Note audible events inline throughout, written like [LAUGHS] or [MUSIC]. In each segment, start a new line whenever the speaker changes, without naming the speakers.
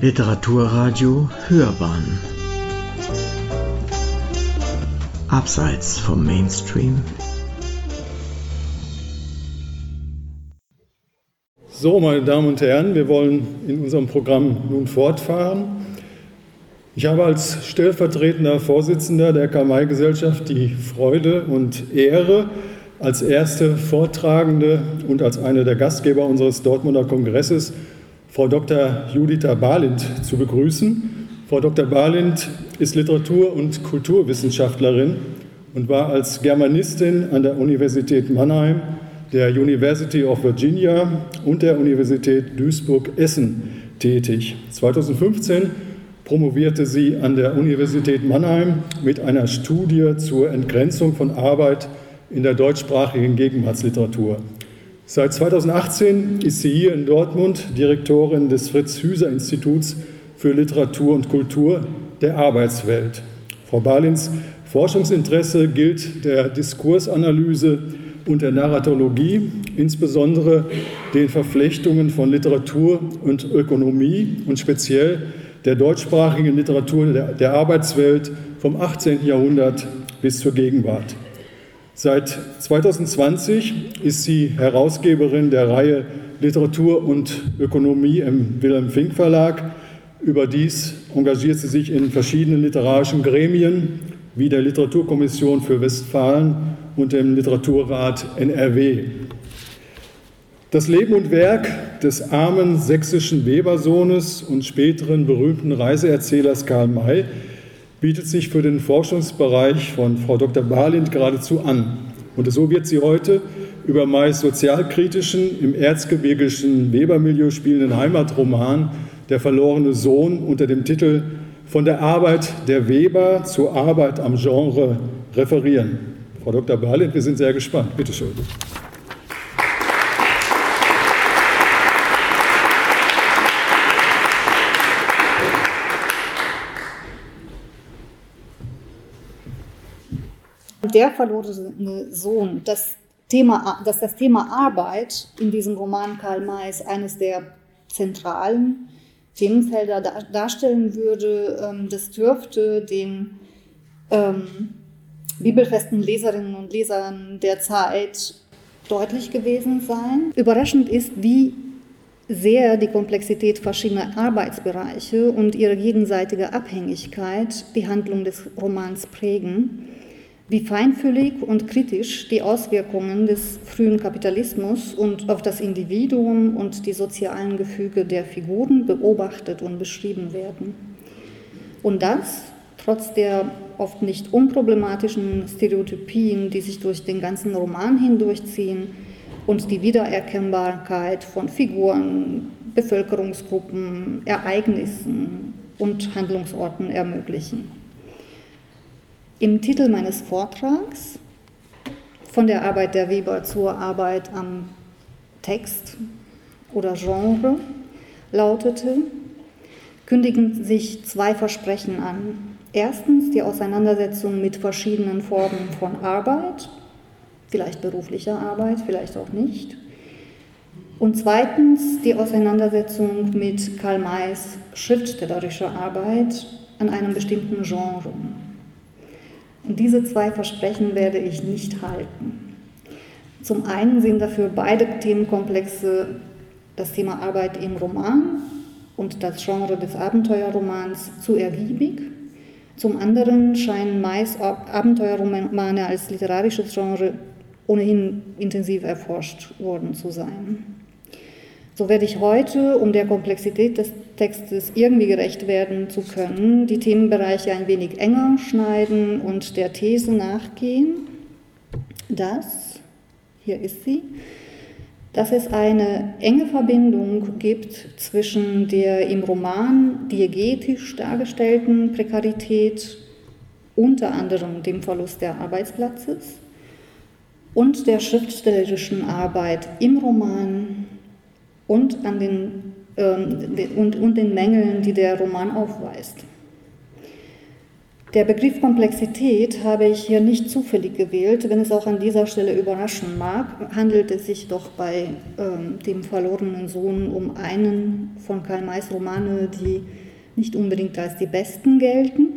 Literaturradio Hörbahn Abseits vom Mainstream
So, meine Damen und Herren, wir wollen in unserem Programm nun fortfahren. Ich habe als stellvertretender Vorsitzender der Karl-May-Gesellschaft die Freude und Ehre, als erste Vortragende und als eine der Gastgeber unseres Dortmunder Kongresses Frau Dr. Judith Barlind zu begrüßen. Frau Dr. Barlind ist Literatur- und Kulturwissenschaftlerin und war als Germanistin an der Universität Mannheim, der University of Virginia und der Universität Duisburg-Essen tätig. 2015 promovierte sie an der Universität Mannheim mit einer Studie zur Entgrenzung von Arbeit in der deutschsprachigen Gegenwartsliteratur. Seit 2018 ist sie hier in Dortmund Direktorin des Fritz-Hüser-Instituts für Literatur und Kultur der Arbeitswelt. Frau Balins Forschungsinteresse gilt der Diskursanalyse und der Narratologie, insbesondere den Verflechtungen von Literatur und Ökonomie und speziell der deutschsprachigen Literatur der, Arbeitswelt vom 18. Jahrhundert bis zur Gegenwart. Seit 2020 ist sie Herausgeberin der Reihe Literatur und Ökonomie im Wilhelm Fink Verlag. Überdies engagiert sie sich in verschiedenen literarischen Gremien wie der Literaturkommission für Westfalen und dem Literaturrat NRW. Das Leben und Werk des armen sächsischen Webersohnes und späteren berühmten Reiseerzählers Karl May bietet sich für den Forschungsbereich von Frau Dr. Barlind geradezu an. Und so wird sie heute über meist sozialkritischen, im erzgebirgischen Webermilieu spielenden Heimatroman Der verlorene Sohn unter dem Titel Von der Arbeit der Weber zur Arbeit am Genre referieren. Frau Dr. Barlind, wir sind sehr gespannt. Bitte schön.
Der verlorene Sohn, das Thema, dass das Thema Arbeit in diesem Roman Karl Mays eines der zentralen Themenfelder darstellen würde, ähm, das dürfte den ähm, bibelfesten Leserinnen und Lesern der Zeit deutlich gewesen sein. Überraschend ist, wie sehr die Komplexität verschiedener Arbeitsbereiche und ihre gegenseitige Abhängigkeit die Handlung des Romans prägen wie feinfühlig und kritisch die Auswirkungen des frühen Kapitalismus und auf das Individuum und die sozialen Gefüge der Figuren beobachtet und beschrieben werden. Und das trotz der oft nicht unproblematischen Stereotypien, die sich durch den ganzen Roman hindurchziehen und die Wiedererkennbarkeit von Figuren, Bevölkerungsgruppen, Ereignissen und Handlungsorten ermöglichen. Im Titel meines Vortrags von der Arbeit der Weber zur Arbeit am Text oder Genre lautete, kündigen sich zwei Versprechen an. Erstens die Auseinandersetzung mit verschiedenen Formen von Arbeit, vielleicht beruflicher Arbeit, vielleicht auch nicht. Und zweitens die Auseinandersetzung mit Karl Mays schriftstellerischer Arbeit an einem bestimmten Genre. Und diese zwei Versprechen werde ich nicht halten. Zum einen sind dafür beide Themenkomplexe das Thema Arbeit im Roman und das Genre des Abenteuerromans zu ergiebig. Zum anderen scheinen meist Abenteuerromane als literarisches Genre ohnehin intensiv erforscht worden zu sein. So werde ich heute, um der Komplexität des Textes irgendwie gerecht werden zu können, die Themenbereiche ein wenig enger schneiden und der These nachgehen, dass, hier ist sie, dass es eine enge Verbindung gibt zwischen der im Roman diegetisch dargestellten Prekarität, unter anderem dem Verlust der Arbeitsplatzes, und der schriftstellerischen Arbeit im Roman und, an den, ähm, und, und den Mängeln, die der Roman aufweist. Der Begriff Komplexität habe ich hier nicht zufällig gewählt, wenn es auch an dieser Stelle überraschen mag, handelt es sich doch bei ähm, dem verlorenen Sohn um einen von Karl Mays Romane, die nicht unbedingt als die besten gelten.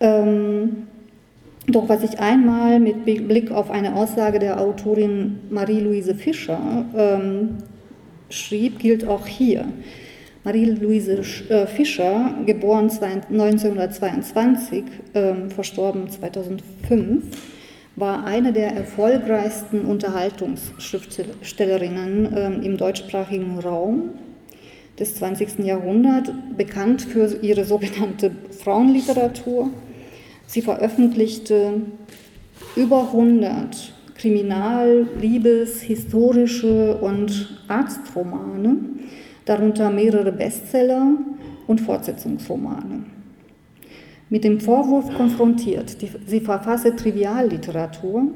Ähm, doch was ich einmal mit Blick auf eine Aussage der Autorin Marie-Louise Fischer ähm, schrieb, gilt auch hier. Marie-Louise äh, Fischer, geboren 1922, ähm, verstorben 2005, war eine der erfolgreichsten Unterhaltungsschriftstellerinnen ähm, im deutschsprachigen Raum des 20. Jahrhunderts, bekannt für ihre sogenannte Frauenliteratur. Sie veröffentlichte über 100 Kriminal-, Liebes-, historische und Arztromane darunter mehrere Bestseller und Fortsetzungsromane. Mit dem Vorwurf konfrontiert, sie verfasse Trivialliteratur,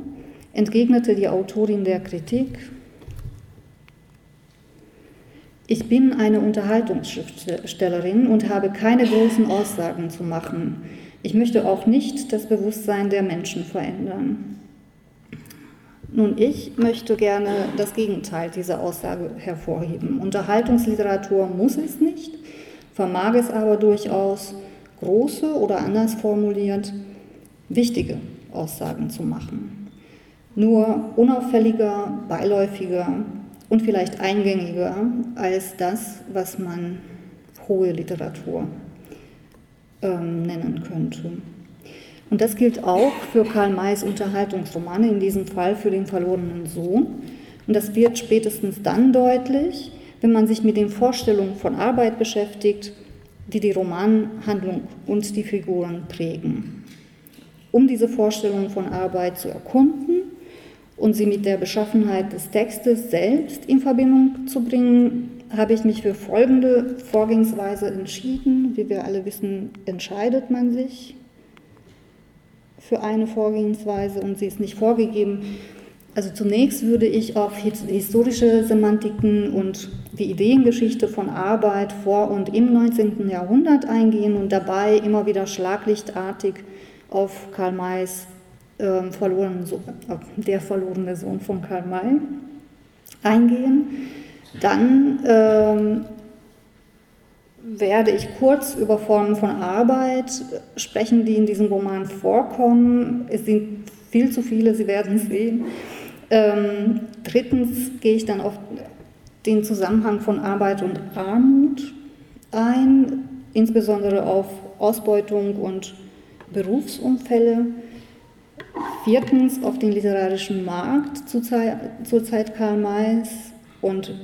entgegnete die Autorin der Kritik, ich bin eine Unterhaltungsschriftstellerin und habe keine großen Aussagen zu machen. Ich möchte auch nicht das Bewusstsein der Menschen verändern. Nun, ich möchte gerne das Gegenteil dieser Aussage hervorheben. Unterhaltungsliteratur muss es nicht, vermag es aber durchaus, große oder anders formuliert, wichtige Aussagen zu machen. Nur unauffälliger, beiläufiger und vielleicht eingängiger als das, was man hohe Literatur ähm, nennen könnte. Und das gilt auch für Karl Mays Unterhaltungsromane, in diesem Fall für den verlorenen Sohn. Und das wird spätestens dann deutlich, wenn man sich mit den Vorstellungen von Arbeit beschäftigt, die die Romanhandlung und die Figuren prägen. Um diese Vorstellungen von Arbeit zu erkunden und sie mit der Beschaffenheit des Textes selbst in Verbindung zu bringen, habe ich mich für folgende Vorgehensweise entschieden. Wie wir alle wissen, entscheidet man sich für eine Vorgehensweise und sie ist nicht vorgegeben. Also zunächst würde ich auf historische Semantiken und die Ideengeschichte von Arbeit vor und im 19. Jahrhundert eingehen und dabei immer wieder schlaglichtartig auf Karl Mays äh, verlorenen Sohn, äh, der verlorene Sohn von Karl May eingehen. Dann ähm, werde ich kurz über Formen von Arbeit sprechen, die in diesem Roman vorkommen. Es sind viel zu viele, Sie werden sehen. Ähm, drittens gehe ich dann auf den Zusammenhang von Arbeit und Armut ein, insbesondere auf Ausbeutung und Berufsunfälle. Viertens auf den literarischen Markt zur Zeit, zur Zeit Karl Mays und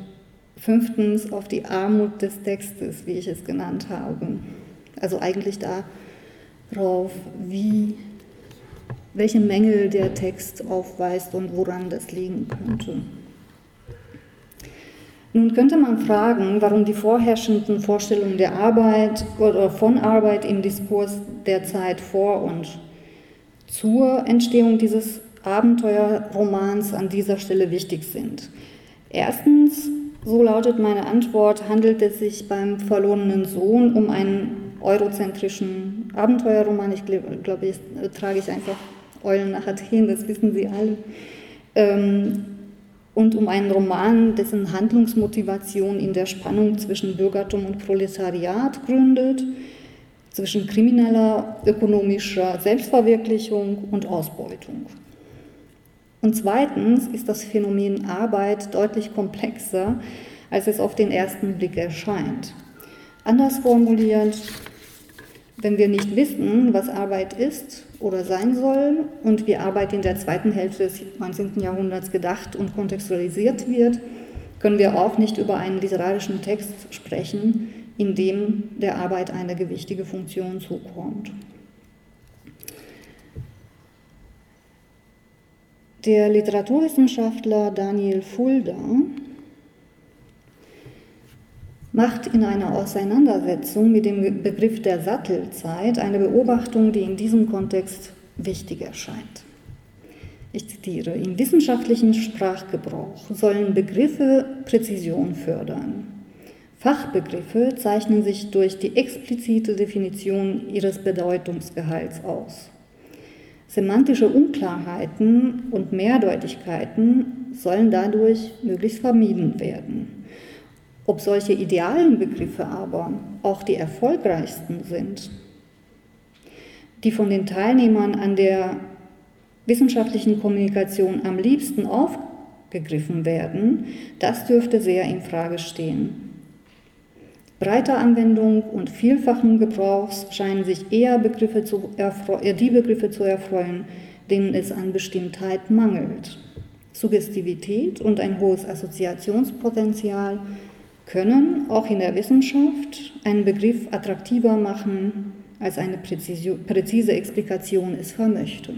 Fünftens auf die Armut des Textes, wie ich es genannt habe. Also eigentlich darauf, wie, welche Mängel der Text aufweist und woran das liegen könnte. Nun könnte man fragen, warum die vorherrschenden Vorstellungen der Arbeit oder von Arbeit im Diskurs der Zeit vor und zur Entstehung dieses Abenteuerromans an dieser Stelle wichtig sind. Erstens so lautet meine Antwort, handelt es sich beim verlorenen Sohn um einen eurozentrischen Abenteuerroman. Ich glaube, jetzt trage ich einfach Eulen nach Athen, das wissen Sie alle. Ähm, und um einen Roman, dessen Handlungsmotivation in der Spannung zwischen Bürgertum und Proletariat gründet, zwischen krimineller, ökonomischer Selbstverwirklichung und Ausbeutung. Und zweitens ist das Phänomen Arbeit deutlich komplexer, als es auf den ersten Blick erscheint. Anders formuliert, wenn wir nicht wissen, was Arbeit ist oder sein soll und wie Arbeit in der zweiten Hälfte des 19. Jahrhunderts gedacht und kontextualisiert wird, können wir auch nicht über einen literarischen Text sprechen, in dem der Arbeit eine gewichtige Funktion zukommt. Der Literaturwissenschaftler Daniel Fulda macht in einer Auseinandersetzung mit dem Begriff der Sattelzeit eine Beobachtung, die in diesem Kontext wichtig erscheint. Ich zitiere, im wissenschaftlichen Sprachgebrauch sollen Begriffe Präzision fördern. Fachbegriffe zeichnen sich durch die explizite Definition ihres Bedeutungsgehalts aus. Semantische Unklarheiten und Mehrdeutigkeiten sollen dadurch möglichst vermieden werden. Ob solche idealen Begriffe aber auch die erfolgreichsten sind, die von den Teilnehmern an der wissenschaftlichen Kommunikation am liebsten aufgegriffen werden, das dürfte sehr in Frage stehen. Breiter Anwendung und vielfachen Gebrauchs scheinen sich eher Begriffe die Begriffe zu erfreuen, denen es an Bestimmtheit mangelt. Suggestivität und ein hohes Assoziationspotenzial können auch in der Wissenschaft einen Begriff attraktiver machen, als eine präzise Explikation es vermöchte.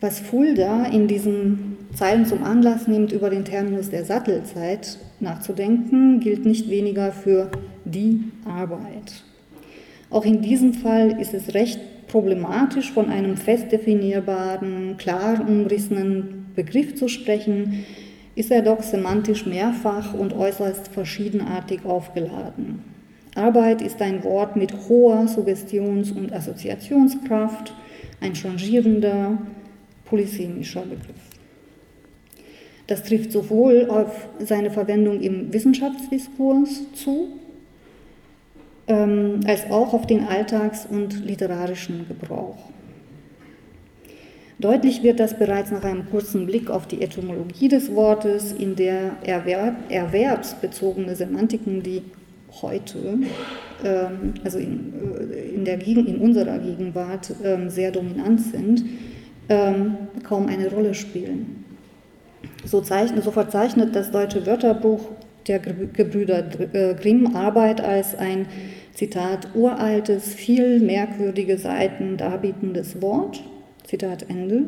Was Fulda in diesen Zeilen zum Anlass nimmt, über den Terminus der Sattelzeit nachzudenken, gilt nicht weniger für die Arbeit. Auch in diesem Fall ist es recht problematisch, von einem fest definierbaren, klar umrissenen Begriff zu sprechen, ist er doch semantisch mehrfach und äußerst verschiedenartig aufgeladen. Arbeit ist ein Wort mit hoher Suggestions- und Assoziationskraft, ein changierender, polysemischer Begriff. Das trifft sowohl auf seine Verwendung im Wissenschaftsdiskurs zu, ähm, als auch auf den alltags- und literarischen Gebrauch. Deutlich wird das bereits nach einem kurzen Blick auf die Etymologie des Wortes, in der Erwerb, erwerbsbezogene Semantiken, die heute, ähm, also in, äh, in, der in unserer Gegenwart ähm, sehr dominant sind, ähm, kaum eine Rolle spielen. So, zeichnet, so verzeichnet das deutsche Wörterbuch der Gebrüder äh, Grimm Arbeit als ein, Zitat, uraltes, viel merkwürdige Seiten darbietendes Wort, Zitat Ende.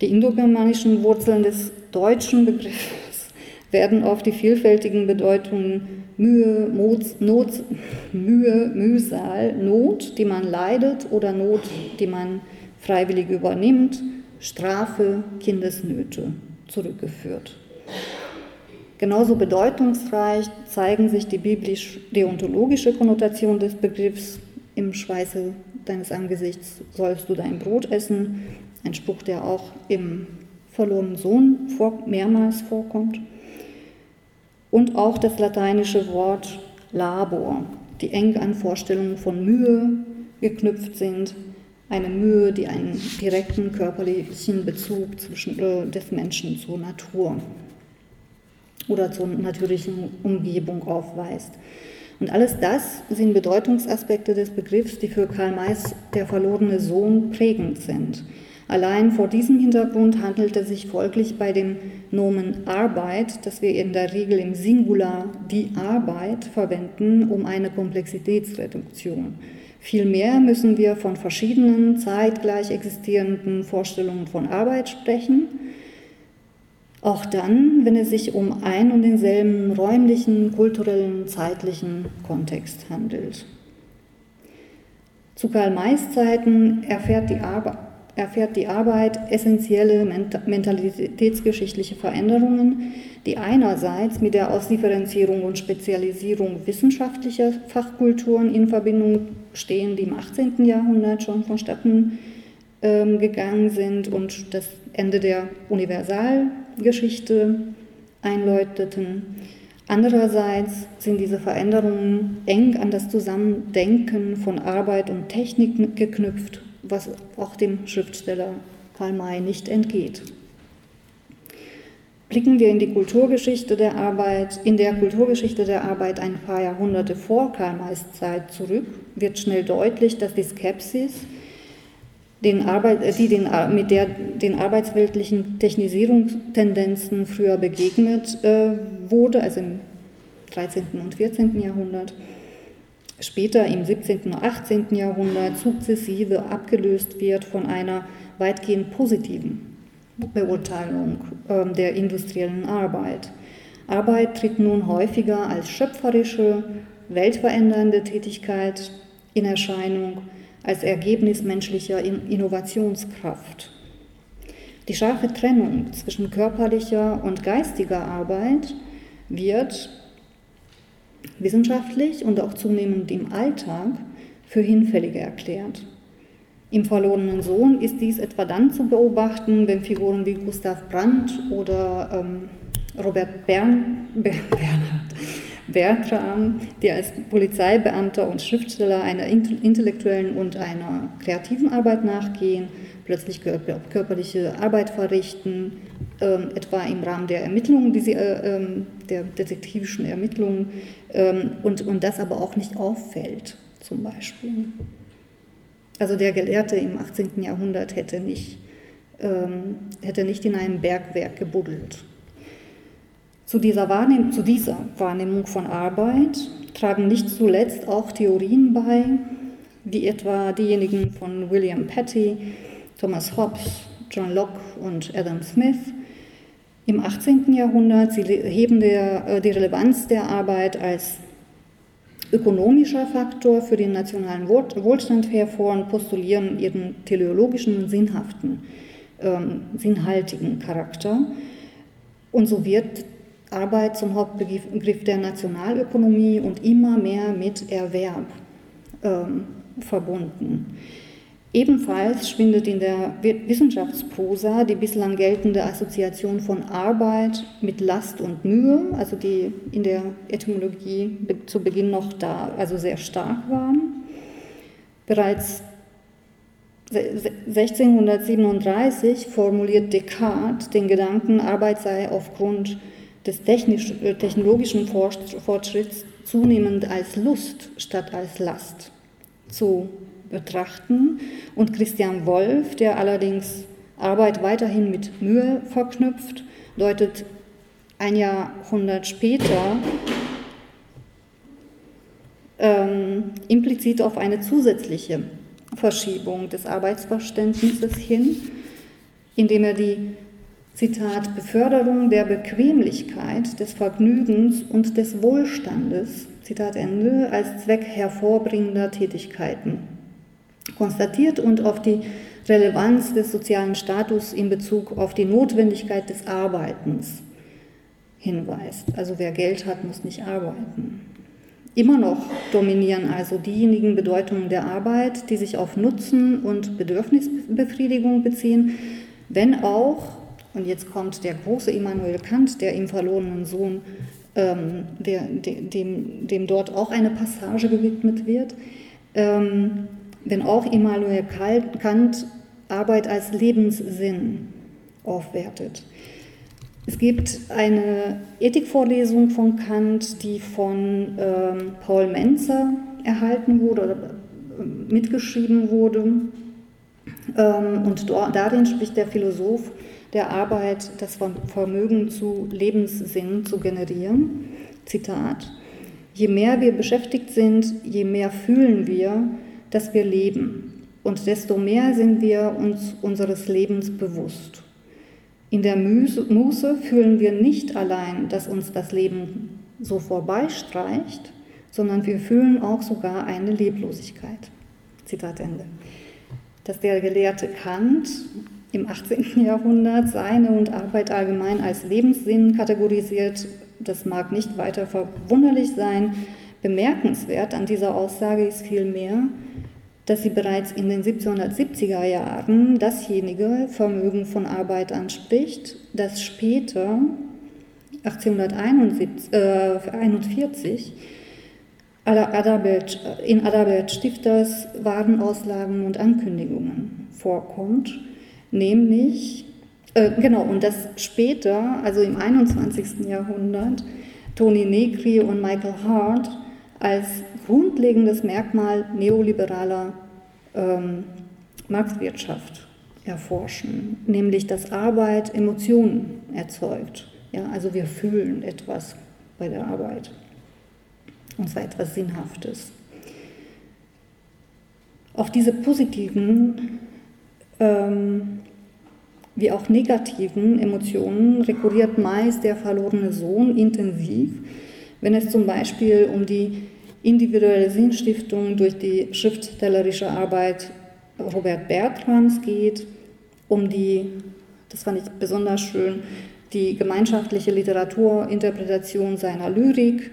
Die indogermanischen Wurzeln des deutschen Begriffs [LAUGHS] werden auf die vielfältigen Bedeutungen Mühe, Not, Not, Mühe, Mühsal, Not, die man leidet oder Not, die man freiwillig übernimmt, Strafe, Kindesnöte zurückgeführt. Genauso bedeutungsreich zeigen sich die biblisch-deontologische Konnotation des Begriffs im Schweiße deines Angesichts sollst du dein Brot essen, ein Spruch, der auch im verlorenen Sohn mehrmals vorkommt. Und auch das lateinische Wort Labor, die eng an Vorstellungen von Mühe geknüpft sind, eine Mühe, die einen direkten körperlichen Bezug zwischen, äh, des Menschen zur Natur oder zur natürlichen Umgebung aufweist. Und alles das sind Bedeutungsaspekte des Begriffs, die für Karl Mays der verlorene Sohn prägend sind. Allein vor diesem Hintergrund handelt es sich folglich bei dem Nomen Arbeit, das wir in der Regel im Singular die Arbeit verwenden, um eine Komplexitätsreduktion. Vielmehr müssen wir von verschiedenen zeitgleich existierenden Vorstellungen von Arbeit sprechen, auch dann, wenn es sich um ein und denselben räumlichen, kulturellen, zeitlichen Kontext handelt. Zu Karl Mays Zeiten erfährt die, Arbeit, erfährt die Arbeit essentielle mentalitätsgeschichtliche Veränderungen, die einerseits mit der Ausdifferenzierung und Spezialisierung wissenschaftlicher Fachkulturen in Verbindung stehen, die im 18. Jahrhundert schon vonstatten ähm, gegangen sind und das Ende der Universalgeschichte einläuteten. Andererseits sind diese Veränderungen eng an das Zusammendenken von Arbeit und Technik geknüpft, was auch dem Schriftsteller Karl May nicht entgeht. Blicken wir in die Kulturgeschichte der Arbeit, in der Kulturgeschichte der Arbeit ein paar Jahrhunderte vor Karl Mays Zeit zurück, wird schnell deutlich, dass die Skepsis, den Arbeit, äh, die den, mit der den arbeitsweltlichen Technisierungstendenzen früher begegnet äh, wurde, also im 13. und 14. Jahrhundert, später im 17. und 18. Jahrhundert sukzessive abgelöst wird von einer weitgehend positiven Beurteilung ähm, der industriellen Arbeit. Arbeit tritt nun häufiger als schöpferische, weltverändernde Tätigkeit in Erscheinung, als Ergebnis menschlicher Innovationskraft. Die scharfe Trennung zwischen körperlicher und geistiger Arbeit wird wissenschaftlich und auch zunehmend im Alltag für hinfälliger erklärt. Im verlorenen Sohn ist dies etwa dann zu beobachten, wenn Figuren wie Gustav Brandt oder ähm, Robert Bern, [LAUGHS] Bernhard Bertram, die als Polizeibeamter und Schriftsteller einer intellektuellen und einer kreativen Arbeit nachgehen, plötzlich körperliche Arbeit verrichten, ähm, etwa im Rahmen der Ermittlungen, die sie, äh, ähm, der detektivischen Ermittlungen, ähm, und, und das aber auch nicht auffällt, zum Beispiel. Also der Gelehrte im 18. Jahrhundert hätte nicht, ähm, hätte nicht in einem Bergwerk gebuddelt. Zu dieser, zu dieser Wahrnehmung von Arbeit tragen nicht zuletzt auch Theorien bei, wie etwa diejenigen von William Petty, Thomas Hobbes, John Locke und Adam Smith. Im 18. Jahrhundert sie heben der, äh, die Relevanz der Arbeit als ökonomischer Faktor für den nationalen Wohlstand hervor und postulieren ihren teleologischen, sinnhaften, ähm, sinnhaltigen Charakter. Und so wird Arbeit zum Hauptbegriff der Nationalökonomie und immer mehr mit Erwerb ähm, verbunden. Ebenfalls schwindet in der Wissenschaftsprosa die bislang geltende Assoziation von Arbeit mit Last und Mühe, also die in der Etymologie zu Beginn noch da, also sehr stark waren. Bereits 1637 formuliert Descartes den Gedanken, Arbeit sei aufgrund des äh, technologischen Fortschritts zunehmend als Lust statt als Last zu betrachten. Und Christian Wolff, der allerdings Arbeit weiterhin mit Mühe verknüpft, deutet ein Jahrhundert später ähm, implizit auf eine zusätzliche Verschiebung des Arbeitsverständnisses hin, indem er die Zitat, Beförderung der Bequemlichkeit, des Vergnügens und des Wohlstandes, Zitat Ende, als Zweck hervorbringender Tätigkeiten konstatiert und auf die Relevanz des sozialen Status in Bezug auf die Notwendigkeit des Arbeitens hinweist. Also wer Geld hat, muss nicht arbeiten. Immer noch dominieren also diejenigen Bedeutungen der Arbeit, die sich auf Nutzen und Bedürfnisbefriedigung beziehen, wenn auch und jetzt kommt der große Immanuel Kant, der im verlorenen Sohn, ähm, der, dem, dem dort auch eine Passage gewidmet wird. Ähm, denn auch Immanuel Kant Arbeit als Lebenssinn aufwertet. Es gibt eine Ethikvorlesung von Kant, die von ähm, Paul Menzer erhalten wurde oder äh, mitgeschrieben wurde. Ähm, und darin spricht der Philosoph der Arbeit das Vermögen zu Lebenssinn zu generieren. Zitat. Je mehr wir beschäftigt sind, je mehr fühlen wir, dass wir leben und desto mehr sind wir uns unseres Lebens bewusst. In der Muße fühlen wir nicht allein, dass uns das Leben so vorbeistreicht, sondern wir fühlen auch sogar eine Leblosigkeit. Zitat Ende. Dass der Gelehrte Kant im 18. Jahrhundert seine und Arbeit allgemein als Lebenssinn kategorisiert. Das mag nicht weiter verwunderlich sein. Bemerkenswert an dieser Aussage ist vielmehr, dass sie bereits in den 1770er Jahren dasjenige Vermögen von Arbeit anspricht, das später 1841 äh, in Adalbert Stifters Warenauslagen und Ankündigungen vorkommt nämlich, äh, genau, und das später, also im 21. Jahrhundert, Toni Negri und Michael Hart als grundlegendes Merkmal neoliberaler ähm, Marktwirtschaft erforschen, nämlich dass Arbeit Emotionen erzeugt. Ja, also wir fühlen etwas bei der Arbeit, und zwar etwas Sinnhaftes. Auf diese positiven ähm, wie auch negativen Emotionen rekurriert meist der verlorene Sohn intensiv, wenn es zum Beispiel um die individuelle Sinnstiftung durch die schriftstellerische Arbeit Robert Bertrams geht, um die, das fand ich besonders schön, die gemeinschaftliche Literaturinterpretation seiner Lyrik,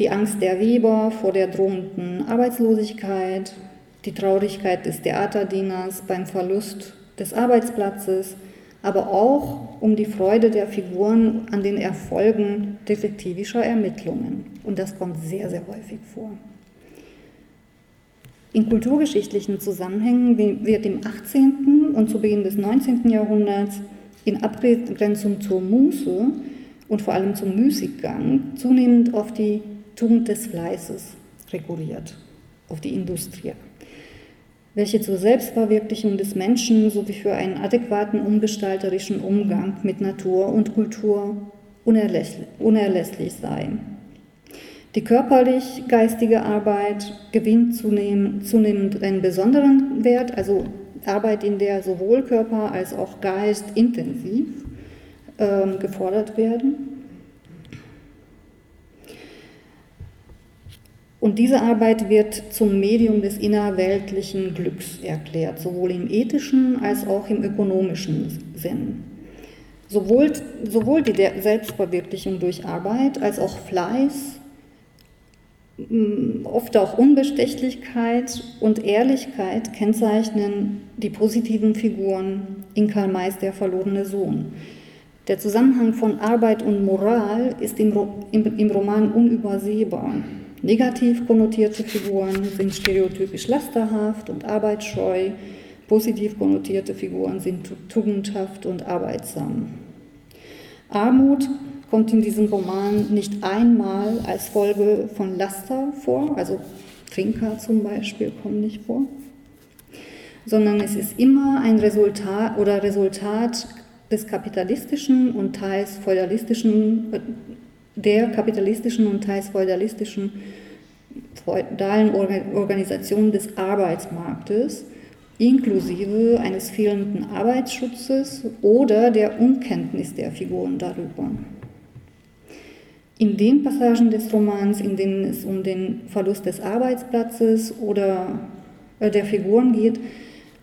die Angst der Weber vor der drohenden Arbeitslosigkeit, die Traurigkeit des Theaterdieners beim Verlust des Arbeitsplatzes, aber auch um die Freude der Figuren an den Erfolgen detektivischer Ermittlungen. Und das kommt sehr, sehr häufig vor. In kulturgeschichtlichen Zusammenhängen wird im 18. und zu Beginn des 19. Jahrhunderts in Abgrenzung zur Muße und vor allem zum Müßiggang zunehmend auf die Tugend des Fleißes rekurriert, auf die Industrie, welche zur Selbstverwirklichung des Menschen sowie für einen adäquaten umgestalterischen Umgang mit Natur und Kultur unerlässlich, sei. Die körperlich-geistige Arbeit gewinnt zunehmend, zunehmend einen besonderen Wert, also Arbeit, in der sowohl Körper als auch Geist intensiv äh, gefordert werden. Und diese Arbeit wird zum Medium des innerweltlichen Glücks erklärt, sowohl im ethischen als auch im ökonomischen Sinn. Sowohl, sowohl die Selbstverwirklichung durch Arbeit als auch Fleiß, oft auch Unbestechlichkeit und Ehrlichkeit kennzeichnen die positiven Figuren in Karl Mays Der verlorene Sohn. Der Zusammenhang von Arbeit und Moral ist im, im, im Roman unübersehbar. Negativ konnotierte Figuren sind stereotypisch lasterhaft und arbeitsscheu, positiv konnotierte Figuren sind tugendhaft und arbeitsam. Armut kommt in diesem Roman nicht einmal als Folge von Laster vor, also Trinker zum Beispiel kommen nicht vor, sondern es ist immer ein Resultat oder Resultat des kapitalistischen und teils feudalistischen der kapitalistischen und teils feudalistischen feudalen Organisation des Arbeitsmarktes, inklusive eines fehlenden Arbeitsschutzes oder der Unkenntnis der Figuren darüber. In den Passagen des Romans, in denen es um den Verlust des Arbeitsplatzes oder äh, der Figuren geht,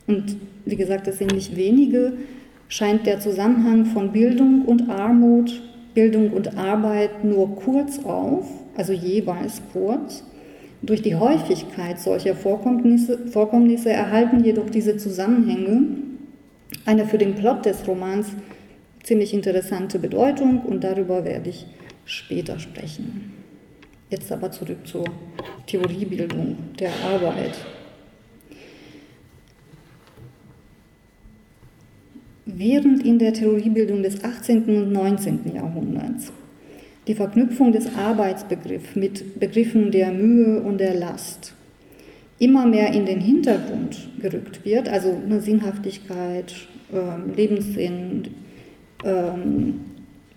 und wie gesagt, das sind nicht wenige, scheint der Zusammenhang von Bildung und Armut Bildung und Arbeit nur kurz auf, also jeweils kurz. Durch die Häufigkeit solcher Vorkommnisse, Vorkommnisse erhalten jedoch diese Zusammenhänge eine für den Plot des Romans ziemlich interessante Bedeutung und darüber werde ich später sprechen. Jetzt aber zurück zur Theoriebildung der Arbeit. Während in der Theoriebildung des 18. und 19. Jahrhunderts die Verknüpfung des Arbeitsbegriffs mit Begriffen der Mühe und der Last immer mehr in den Hintergrund gerückt wird, also eine Sinnhaftigkeit, äh, Lebenssinn ähm,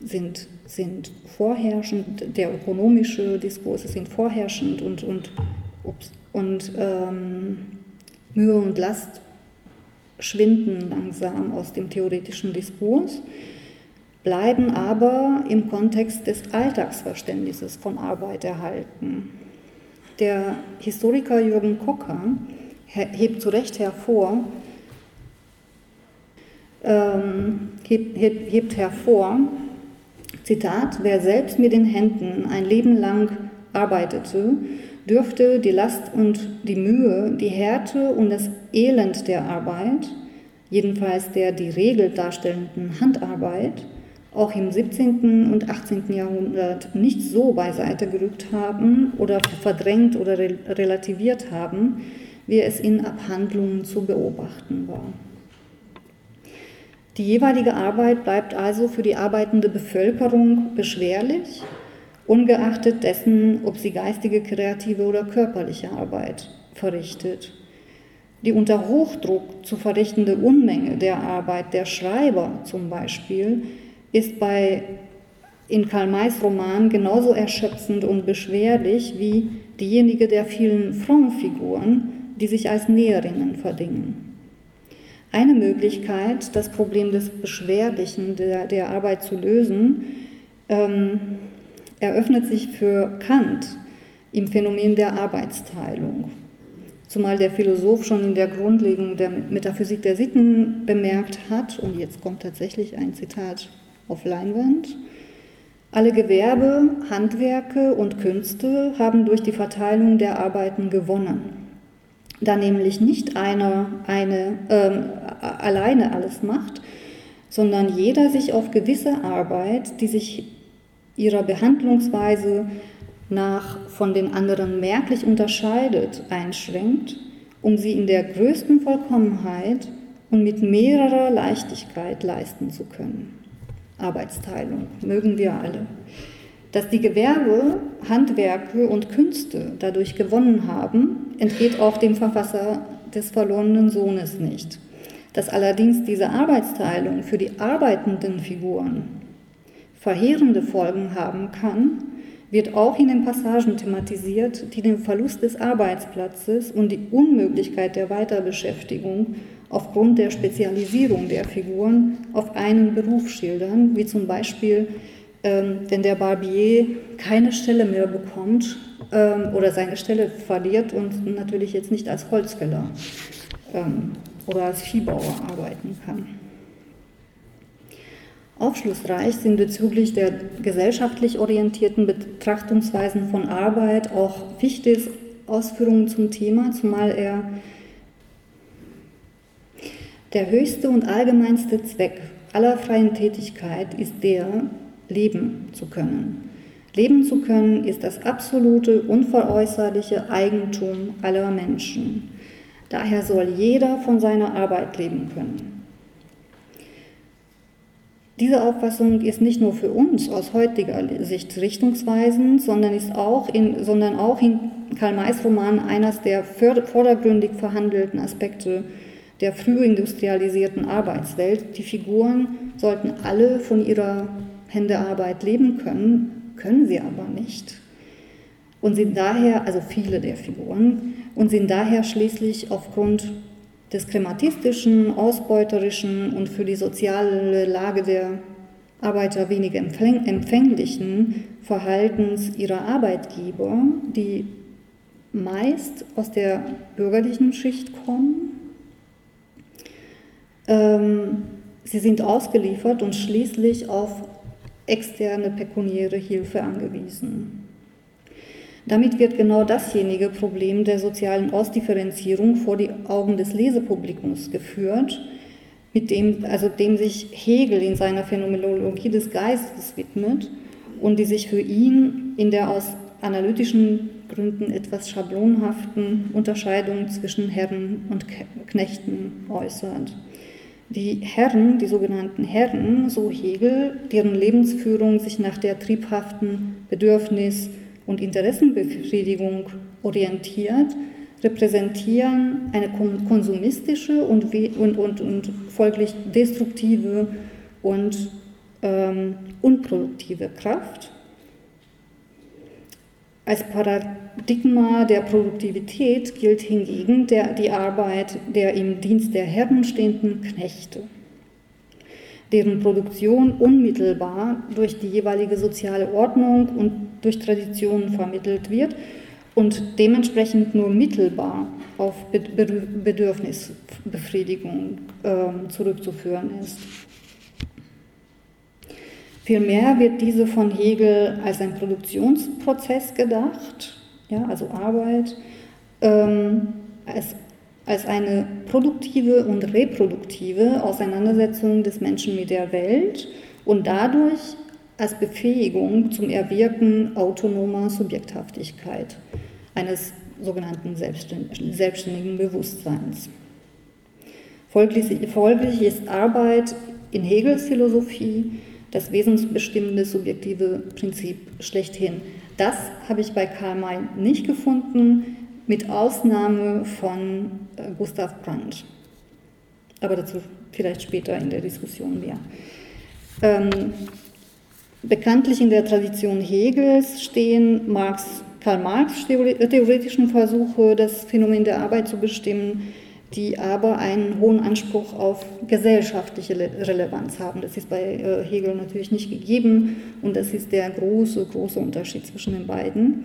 sind, sind vorherrschend, der ökonomische Diskurs sind vorherrschend und, und, ups, und ähm, Mühe und Last schwinden langsam aus dem theoretischen Diskurs, bleiben aber im Kontext des Alltagsverständnisses von Arbeit erhalten. Der Historiker Jürgen Kocker hebt zu Recht hervor, ähm, hebt, hebt, hebt hervor, Zitat, wer selbst mit den Händen ein Leben lang arbeitete, dürfte die Last und die Mühe, die Härte und das Elend der Arbeit, jedenfalls der die Regel darstellenden Handarbeit, auch im 17. und 18. Jahrhundert nicht so beiseite gerückt haben oder verdrängt oder relativiert haben, wie es in Abhandlungen zu beobachten war. Die jeweilige Arbeit bleibt also für die arbeitende Bevölkerung beschwerlich ungeachtet dessen, ob sie geistige, kreative oder körperliche Arbeit verrichtet. Die unter Hochdruck zu verrichtende Unmenge der Arbeit der Schreiber zum Beispiel ist bei in Karl Mays Roman genauso erschöpfend und beschwerlich wie diejenige der vielen Frontfiguren, die sich als Näherinnen verdingen. Eine Möglichkeit, das Problem des Beschwerlichen der, der Arbeit zu lösen, ähm, eröffnet sich für Kant im Phänomen der Arbeitsteilung. Zumal der Philosoph schon in der Grundlegung der Metaphysik der Sitten bemerkt hat, und jetzt kommt tatsächlich ein Zitat auf Leinwand, Alle Gewerbe, Handwerke und Künste haben durch die Verteilung der Arbeiten gewonnen. Da nämlich nicht einer eine, ähm, alleine alles macht, sondern jeder sich auf gewisse Arbeit, die sich ihrer Behandlungsweise nach von den anderen merklich unterscheidet, einschränkt, um sie in der größten Vollkommenheit und mit mehrerer Leichtigkeit leisten zu können. Arbeitsteilung, mögen wir alle. Dass die Gewerbe, Handwerke und Künste dadurch gewonnen haben, entgeht auch dem Verfasser des verlorenen Sohnes nicht. Dass allerdings diese Arbeitsteilung für die arbeitenden Figuren verheerende Folgen haben kann, wird auch in den Passagen thematisiert, die den Verlust des Arbeitsplatzes und die Unmöglichkeit der Weiterbeschäftigung aufgrund der Spezialisierung der Figuren auf einen Beruf schildern, wie zum Beispiel, ähm, wenn der Barbier keine Stelle mehr bekommt ähm, oder seine Stelle verliert und natürlich jetzt nicht als Holzfäller ähm, oder als Viehbauer arbeiten kann. Aufschlussreich sind bezüglich der gesellschaftlich orientierten Betrachtungsweisen von Arbeit auch Fichtes Ausführungen zum Thema, zumal er der höchste und allgemeinste Zweck aller freien Tätigkeit ist der, leben zu können. Leben zu können ist das absolute, unveräußerliche Eigentum aller Menschen. Daher soll jeder von seiner Arbeit leben können. Diese Auffassung ist nicht nur für uns aus heutiger Sicht richtungsweisend, sondern ist auch in, sondern auch in Karl Mays Roman eines der vordergründig verhandelten Aspekte der früh industrialisierten Arbeitswelt. Die Figuren sollten alle von ihrer Händearbeit leben können, können sie aber nicht. Und sind daher, also viele der Figuren, und sind daher schließlich aufgrund des krematistischen, ausbeuterischen und für die soziale Lage der Arbeiter weniger empfänglichen Verhaltens ihrer Arbeitgeber, die meist aus der bürgerlichen Schicht kommen, ähm, sie sind ausgeliefert und schließlich auf externe pekuniäre Hilfe angewiesen. Damit wird genau dasjenige Problem der sozialen Ausdifferenzierung vor die Augen des Lesepublikums geführt, mit dem, also dem sich Hegel in seiner Phänomenologie des Geistes widmet und die sich für ihn in der aus analytischen Gründen etwas schablonhaften Unterscheidung zwischen Herren und Knechten äußert. Die Herren, die sogenannten Herren, so Hegel, deren Lebensführung sich nach der triebhaften Bedürfnis- und Interessenbefriedigung orientiert, repräsentieren eine konsumistische und, und, und, und folglich destruktive und ähm, unproduktive Kraft. Als Paradigma der Produktivität gilt hingegen der, die Arbeit der im Dienst der Herren stehenden Knechte, deren Produktion unmittelbar durch die jeweilige soziale Ordnung und durch Traditionen vermittelt wird und dementsprechend nur mittelbar auf Bedürfnisbefriedigung äh, zurückzuführen ist. Vielmehr wird diese von Hegel als ein Produktionsprozess gedacht, ja, also Arbeit, ähm, als, als eine produktive und reproduktive Auseinandersetzung des Menschen mit der Welt und dadurch als Befähigung zum Erwirken autonomer Subjekthaftigkeit, eines sogenannten selbstständigen Bewusstseins. Folglich, ist Arbeit in Hegels Philosophie das wesensbestimmende subjektive Prinzip schlechthin. Das habe ich bei Karl May nicht gefunden, mit Ausnahme von äh, Gustav Brandt. Aber dazu vielleicht später in der Diskussion mehr. Ähm, bekanntlich in der Tradition Hegels stehen Marx, Karl Marx theoretischen Versuche, das Phänomen der Arbeit zu bestimmen, die aber einen hohen Anspruch auf gesellschaftliche Relevanz haben. Das ist bei äh, Hegel natürlich nicht gegeben und das ist der große, große Unterschied zwischen den beiden.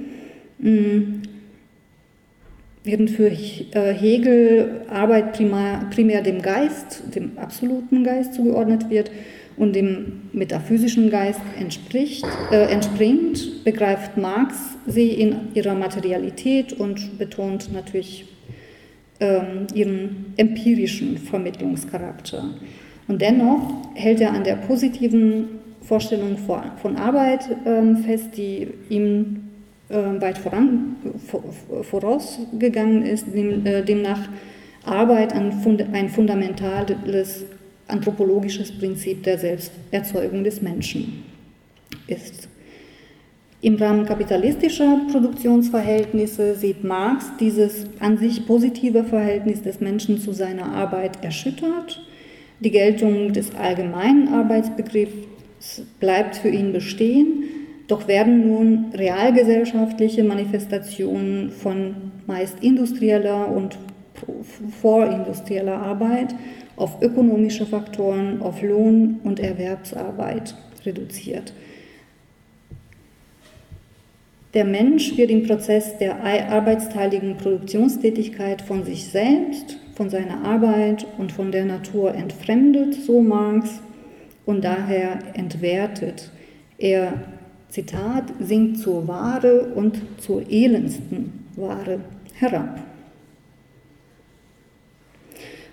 Während für äh, Hegel Arbeit primär, primär dem Geist, dem absoluten Geist zugeordnet wird und dem metaphysischen Geist entspricht, äh, entspringt, begreift Marx sie in ihrer Materialität und betont natürlich ähm, ihren empirischen Vermittlungscharakter. Und dennoch hält er an der positiven Vorstellung von Arbeit ähm, fest, die ihm weit voran, vorausgegangen ist, äh, demnach Arbeit ein fundamentales anthropologisches Prinzip der Selbsterzeugung des Menschen ist. Im Rahmen kapitalistischer Produktionsverhältnisse sieht Marx dieses an sich positive Verhältnis des Menschen zu seiner Arbeit erschüttert. Die Geltung des allgemeinen Arbeitsbegriffs bleibt für ihn bestehen, doch werden nun realgesellschaftliche Manifestationen von meist industrieller und vorindustrieller Arbeit auf ökonomische Faktoren, auf Lohn- und Erwerbsarbeit reduziert. Der Mensch wird im Prozess der arbeitsteiligen Produktionstätigkeit von sich selbst, von seiner Arbeit und von der Natur entfremdet, so Marx, und daher entwertet. Er, Zitat, sinkt zur Ware und zur elendsten Ware herab.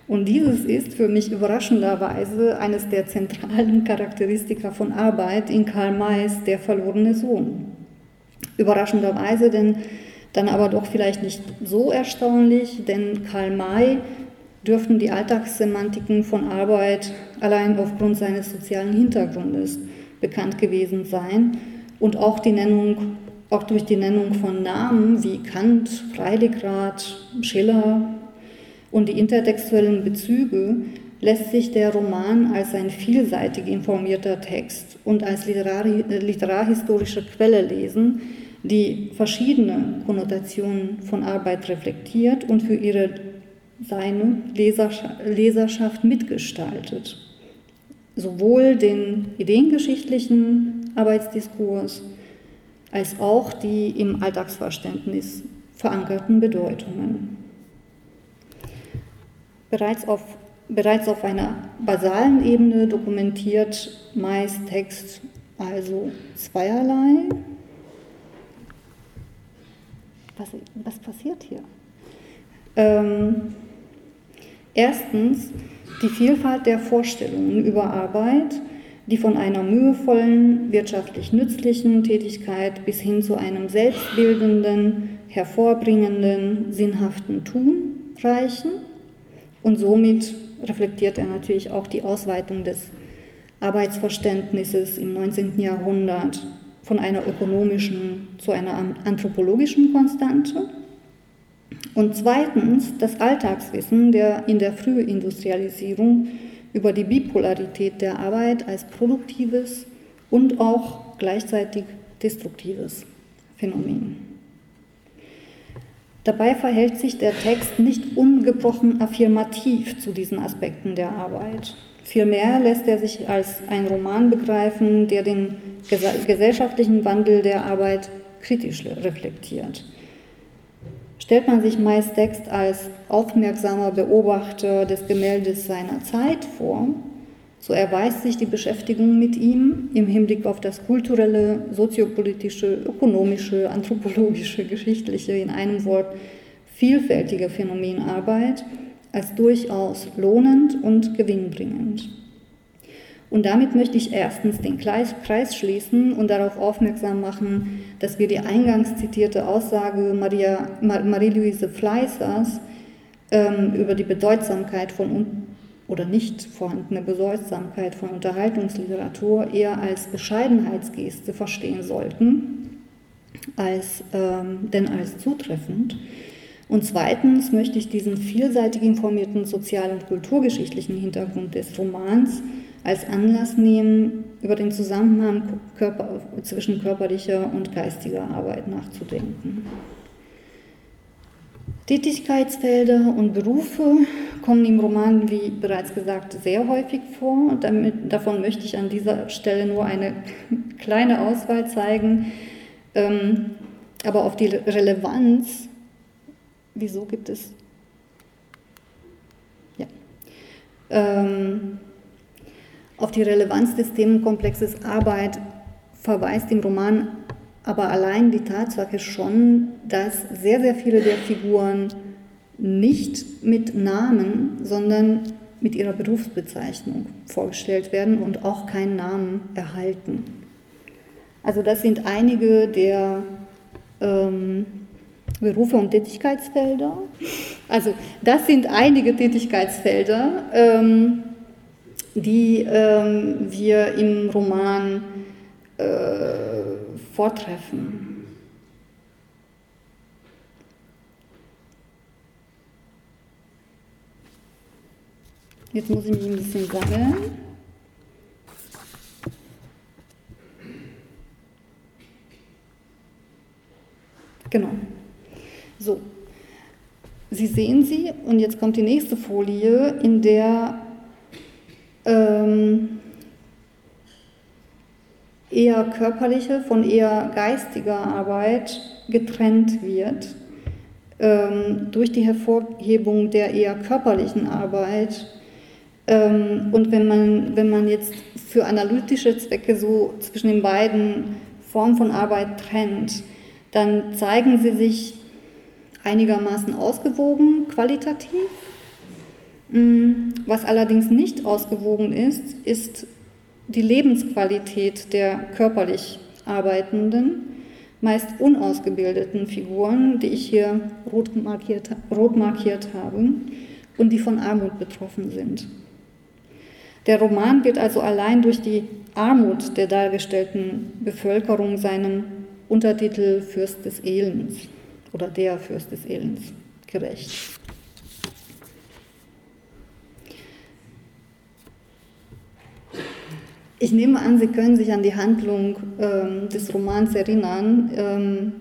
Und dieses ist für mich überraschenderweise eines der zentralen [LAUGHS] Charakteristika von Arbeit in Karl Mays Der verlorene Sohn. Überraschenderweise, denn dann aber doch vielleicht nicht so erstaunlich, denn Karl May dürften die Alltagssemantiken von Arbeit allein aufgrund seines sozialen Hintergrundes bekannt gewesen sein und auch die Nennung auch durch die Nennung von Namen wie Kant, Freiligrath, Schiller, und die intertextuellen Bezüge lässt sich der Roman als ein vielseitig informierter Text und als literarhistorische Quelle lesen, die verschiedene Konnotationen von Arbeit reflektiert und für ihre seine Leserschaft mitgestaltet. Sowohl den ideengeschichtlichen Arbeitsdiskurs als auch die im Alltagsverständnis verankerten Bedeutungen. Bereits auf, bereits auf einer basalen Ebene dokumentiert meist Text also zweierlei. Was, was passiert hier? Ähm, erstens die Vielfalt der Vorstellungen über Arbeit, die von einer mühevollen, wirtschaftlich nützlichen Tätigkeit bis hin zu einem selbstbildenden, hervorbringenden, sinnhaften Tun reichen und somit reflektiert er natürlich auch die Ausweitung des Arbeitsverständnisses im 19. Jahrhundert von einer ökonomischen zu einer anthropologischen Konstante. Und zweitens das Alltagswissen der in der Frühindustrialisierung über die Bipolarität der Arbeit als produktives und auch gleichzeitig destruktives Phänomen. Dabei verhält sich der Text nicht ungebrochen affirmativ zu diesen Aspekten der Arbeit. Vielmehr lässt er sich als ein Roman begreifen, der den gesellschaftlichen Wandel der Arbeit kritisch reflektiert. Stellt man sich meist Text als aufmerksamer Beobachter des Gemäldes seiner Zeit vor, so erweist sich die Beschäftigung mit ihm im Hinblick auf das kulturelle, soziopolitische, ökonomische, anthropologische, geschichtliche, in einem Wort vielfältige Phänomenarbeit als durchaus lohnend und gewinnbringend. Und damit möchte ich erstens den Kreis schließen und darauf aufmerksam machen, dass wir die eingangs zitierte Aussage Marie-Louise Fleißers ähm, über die Bedeutsamkeit von oder nicht vorhandene Bedeutsamkeit von Unterhaltungsliteratur eher als Bescheidenheitsgeste verstehen sollten, als, ähm, denn als zutreffend. Und zweitens möchte ich diesen vielseitig informierten sozial- und kulturgeschichtlichen Hintergrund des Romans als Anlass nehmen, über den Zusammenhang Körper, zwischen körperlicher und geistiger Arbeit nachzudenken. Tätigkeitsfelder und Berufe kommen im Roman, wie bereits gesagt, sehr häufig vor. Damit, davon möchte ich an dieser Stelle nur eine [LAUGHS] kleine Auswahl zeigen. Ähm, aber auf die Relevanz, wieso gibt es. Ja. Ähm, Auf die Relevanz des Themenkomplexes Arbeit verweist im Roman aber allein die Tatsache schon, dass sehr, sehr viele der Figuren nicht mit Namen, sondern mit ihrer Berufsbezeichnung vorgestellt werden und auch keinen Namen erhalten. Also das sind einige der ähm, Berufe und Tätigkeitsfelder. Also das sind einige Tätigkeitsfelder, ähm, die ähm, wir im Roman äh, vortreffen. Jetzt muss ich mich ein bisschen sammeln. Genau. So, Sie sehen sie und jetzt kommt die nächste Folie, in der ähm, eher körperliche von eher geistiger Arbeit getrennt wird ähm, durch die Hervorhebung der eher körperlichen Arbeit. Ähm, und wenn man, wenn man jetzt für analytische Zwecke so zwischen den beiden Formen von Arbeit trennt, dann zeigen sie sich einigermaßen ausgewogen qualitativ. Mm, was allerdings nicht ausgewogen ist, ist die Lebensqualität der körperlich Arbeitenden, meist unausgebildeten Figuren, die ich hier rot markiert, rot markiert habe und die von Armut betroffen sind. Der Roman wird also allein durch die Armut der dargestellten Bevölkerung seinem Untertitel Fürst des Elends oder der Fürst des Elends gerecht. Ich nehme an, Sie können sich an die Handlung ähm, des Romans erinnern. Ähm,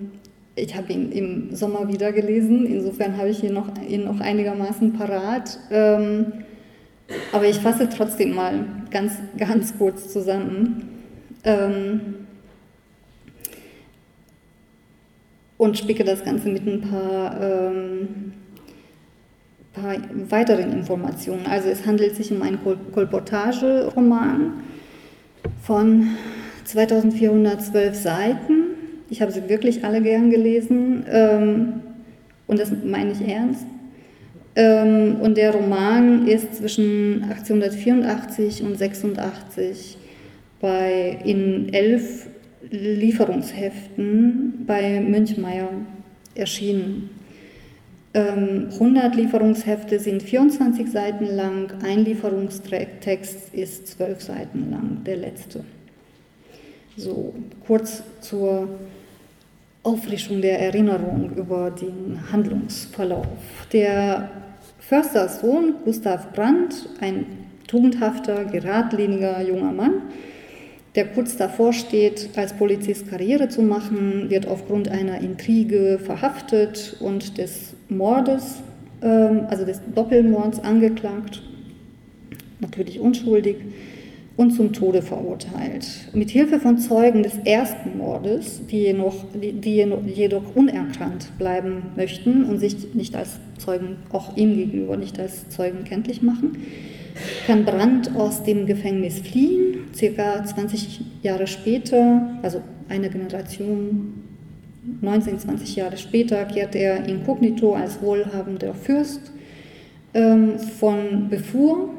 ich habe ihn im Sommer wieder gelesen, insofern habe ich ihn noch, ihn noch einigermaßen parat. Ähm, aber ich fasse trotzdem mal ganz, ganz kurz zusammen. Ähm, und spicke das Ganze mit ein paar, ähm, paar weiteren Informationen. Also es handelt sich um einen Kolportage-Roman von 2412 Seiten. Ich habe sie wirklich alle gern gelesen ähm, und das meine ich ernst. Ähm, und der Roman ist zwischen 1884 und 86 bei in elf Lieferungsheften bei Münchmeier erschienen. 100 ähm, Lieferungshefte sind 24 Seiten lang, ein Lieferungstext ist 12 Seiten lang, der letzte. So, kurz zur Auffrischung der Erinnerung über den Handlungsverlauf. Der Försterssohn Gustav Brandt, ein tugendhafter, geradliniger junger Mann, der kurz davor steht, als Polizist Karriere zu machen, wird aufgrund einer Intrige verhaftet und des Mordes, ähm, also des Doppelmords angeklagt, natürlich unschuldig und zum Tode verurteilt. Mit Hilfe von Zeugen des ersten Mordes, die, jedoch, die jedoch unerkannt bleiben möchten und sich nicht als Zeugen, auch ihm gegenüber nicht als Zeugen kenntlich machen, kann Brandt aus dem Gefängnis fliehen. Circa 20 Jahre später, also eine Generation, 19, 20 Jahre später, kehrt er inkognito als wohlhabender Fürst ähm, von Befur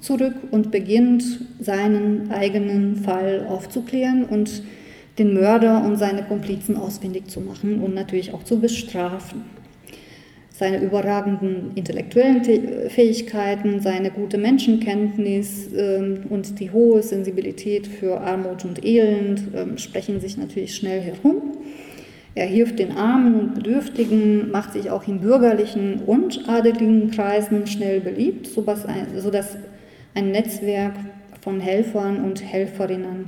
zurück und beginnt seinen eigenen Fall aufzuklären und den Mörder und seine Komplizen ausfindig zu machen und natürlich auch zu bestrafen seine überragenden intellektuellen Fähigkeiten, seine gute Menschenkenntnis ähm, und die hohe Sensibilität für Armut und Elend ähm, sprechen sich natürlich schnell herum. Er hilft den Armen und Bedürftigen, macht sich auch in bürgerlichen und adeligen Kreisen schnell beliebt, sodass ein Netzwerk von Helfern und Helferinnen,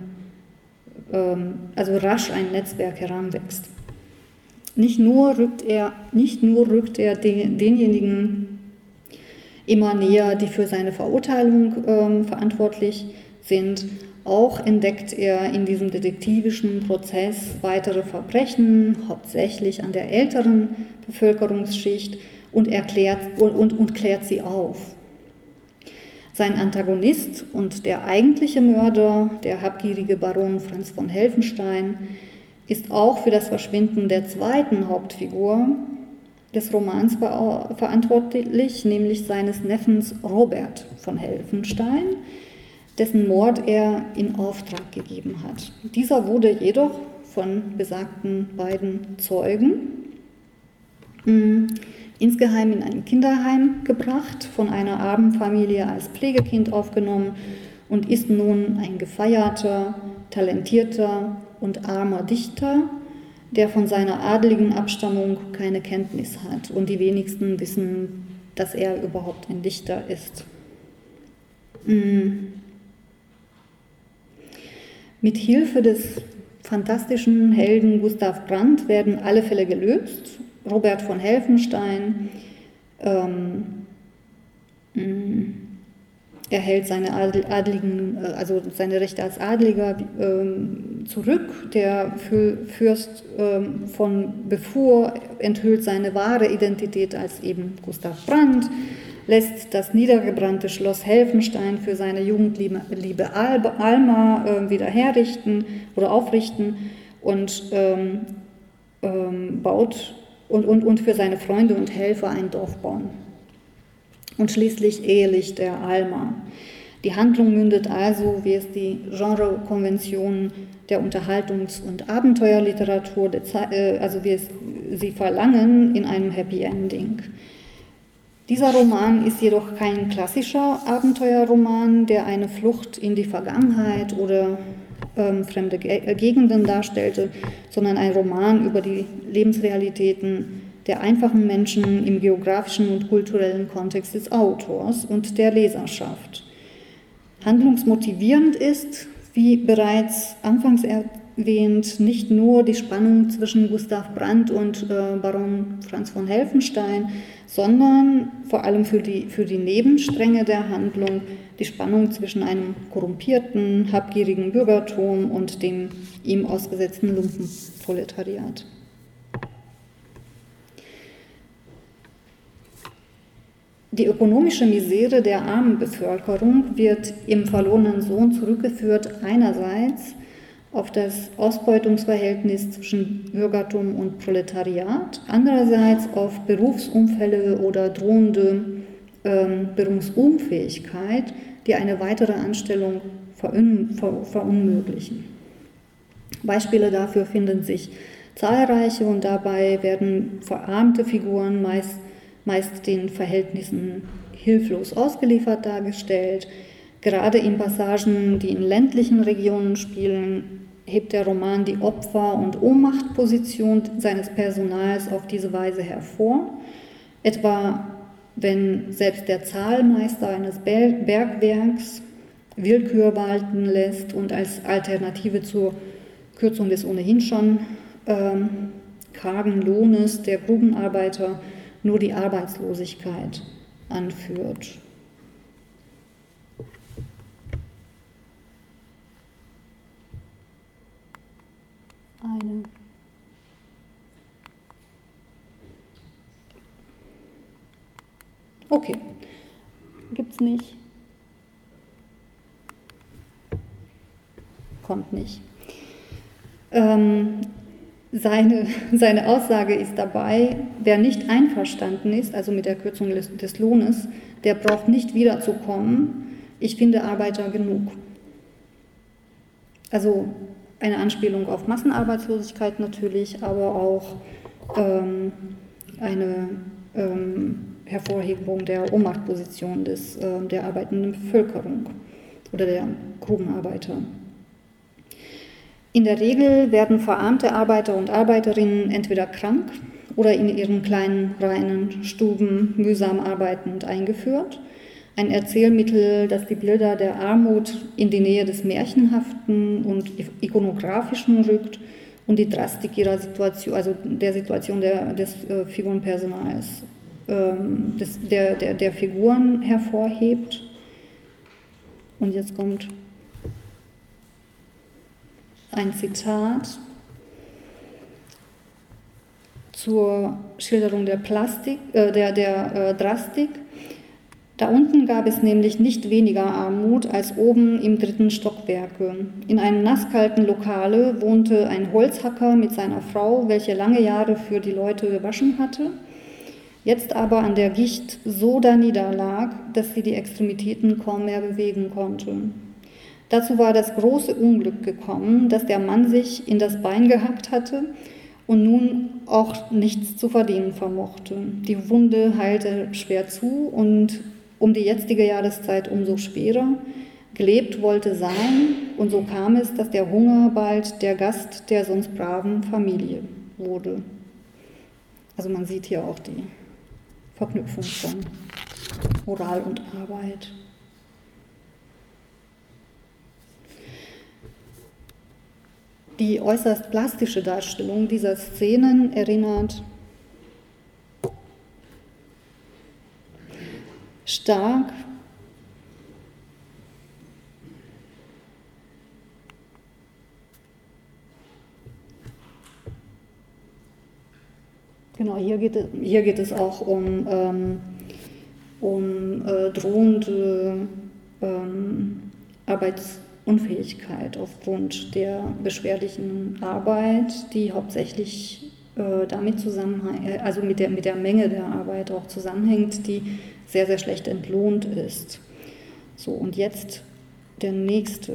ähm, also rasch ein Netzwerk heranwächst. Nicht nur rückt er, nicht nur rückt er den, denjenigen immer näher, die für seine Verurteilung äh, verantwortlich sind, auch entdeckt er in diesem detektivischen Prozess weitere Verbrechen, hauptsächlich an der älteren Bevölkerungsschicht, und, erklärt, und, und, und klärt sie auf. Sein Antagonist und der eigentliche Mörder, der habgierige Baron Franz von Helfenstein, ist auch für das Verschwinden der zweiten Hauptfigur des Romans verantwortlich, nämlich seines Neffens Robert von Helfenstein, dessen Mord er in Auftrag gegeben hat. Dieser wurde jedoch von besagten beiden Zeugen hm, insgeheim in ein Kinderheim gebracht, von einer armen Familie als Pflegekind aufgenommen und ist nun ein gefeierter, talentierter und armer Dichter, der von seiner adligen Abstammung keine Kenntnis hat. Und die wenigsten wissen, dass er überhaupt ein Dichter ist. Hm. Mit Hilfe des fantastischen Helden Gustav Brandt werden alle Fälle gelöst Robert von Helfenstein ähm, mm, erhält seine adligen, äh, also seine Rechte als Adliger ähm, zurück. Der Fürst ähm, von Befur enthüllt seine wahre Identität als eben Gustav Brandt, lässt das niedergebrannte Schloss Helfenstein für seine Jugendliebe Alma äh, wieder herrichten oder aufrichten und ähm, ähm, baut und, und, und für seine Freunde und Helfer ein Dorf bauen. Und schließlich ehelich der Alma. Die Handlung mündet also, wie es die Genrekonventionen der Unterhaltungs- und Abenteuerliteratur, äh, also wie es sie verlangen, in einem Happy Ending. Dieser Roman ist jedoch kein klassischer Abenteuerroman, der eine Flucht in die Vergangenheit oder ähm, fremde Ge Gegenden darstellte, sondern ein Roman über die Lebensrealitäten der einfachen Menschen im geografischen und kulturellen Kontext des Autors und der Leserschaft. Handlungsmotivierend ist, wie bereits anfangs erwähnt, nicht nur die Spannung zwischen Gustav Brandt und äh, Baron Franz von Helfenstein, sondern vor allem für die, für die Nebenstränge der Handlung die Spannung zwischen einem korrumpierten, habgierigen Bürgertum und dem ihm ausgesetzten Lumpenproletariat. Die ökonomische Misere der armen Bevölkerung wird im verlorenen Sohn zurückgeführt einerseits auf das Ausbeutungsverhältnis zwischen Bürgertum und Proletariat, andererseits auf Berufsunfälle oder drohende ähm, Berufsunfähigkeit, die eine weitere Anstellung verun ver verunmöglichen. Beispiele dafür finden sich zahlreiche und dabei werden verarmte Figuren meist, meist den Verhältnissen hilflos ausgeliefert dargestellt. Gerade in Passagen, die in ländlichen Regionen spielen, hebt der Roman die Opfer- und Ohnmachtposition seines Personals auf diese Weise hervor. Etwa wenn selbst der Zahlmeister eines Bergwerks Willkür walten lässt und als Alternative zur Kürzung des ohnehin schon ähm, kargen Lohnes der Grubenarbeiter nur die Arbeitslosigkeit anführt. Eine Okay, gibt es nicht. Kommt nicht. Ähm, seine, seine Aussage ist dabei, wer nicht einverstanden ist, also mit der Kürzung des, Lohnes, der braucht nicht wiederzukommen. Ich finde Arbeiter genug. Also eine Anspielung auf Massenarbeitslosigkeit natürlich, aber auch ähm, eine ähm, Hervorhebung der Ohnmachtposition des, äh, der arbeitenden Bevölkerung oder der Grubenarbeiter. In der Regel werden verarmte Arbeiter und Arbeiterinnen entweder krank oder in ihren kleinen, reinen Stuben mühsam arbeitend eingeführt. Ein Erzählmittel, das die Bilder der Armut in die Nähe des Märchenhaften und ikonografischen rückt und die Drastik ihrer Situation, also der Situation der, des äh, Figurenpersonals ähm, des, der, der, der Figuren hervorhebt. Und jetzt kommt ein Zitat zur Schilderung der Plastik, äh, der, der äh, Drastik. Da unten gab es nämlich nicht weniger Armut als oben im dritten Stockwerke. In einem nasskalten Lokale wohnte ein Holzhacker mit seiner Frau, welche lange Jahre für die Leute gewaschen hatte, jetzt aber an der Gicht so da niederlag, dass sie die Extremitäten kaum mehr bewegen konnte. Dazu war das große Unglück gekommen, dass der Mann sich in das Bein gehackt hatte und nun auch nichts zu verdienen vermochte. Die Wunde heilte schwer zu und um die jetzige Jahreszeit umso schwerer. Gelebt wollte sein und so kam es, dass der Hunger bald der Gast der sonst braven Familie wurde. Also man sieht hier auch die Verknüpfung von Moral und Arbeit. Die äußerst plastische Darstellung dieser Szenen erinnert. Stark. Genau, hier geht, es, hier geht es auch um, ähm, um äh, drohende ähm, Arbeitsunfähigkeit aufgrund der beschwerlichen Arbeit, die hauptsächlich äh, damit zusammenhängt, also mit der, mit der Menge der Arbeit auch zusammenhängt, die sehr, sehr schlecht entlohnt ist. So, und jetzt der nächste,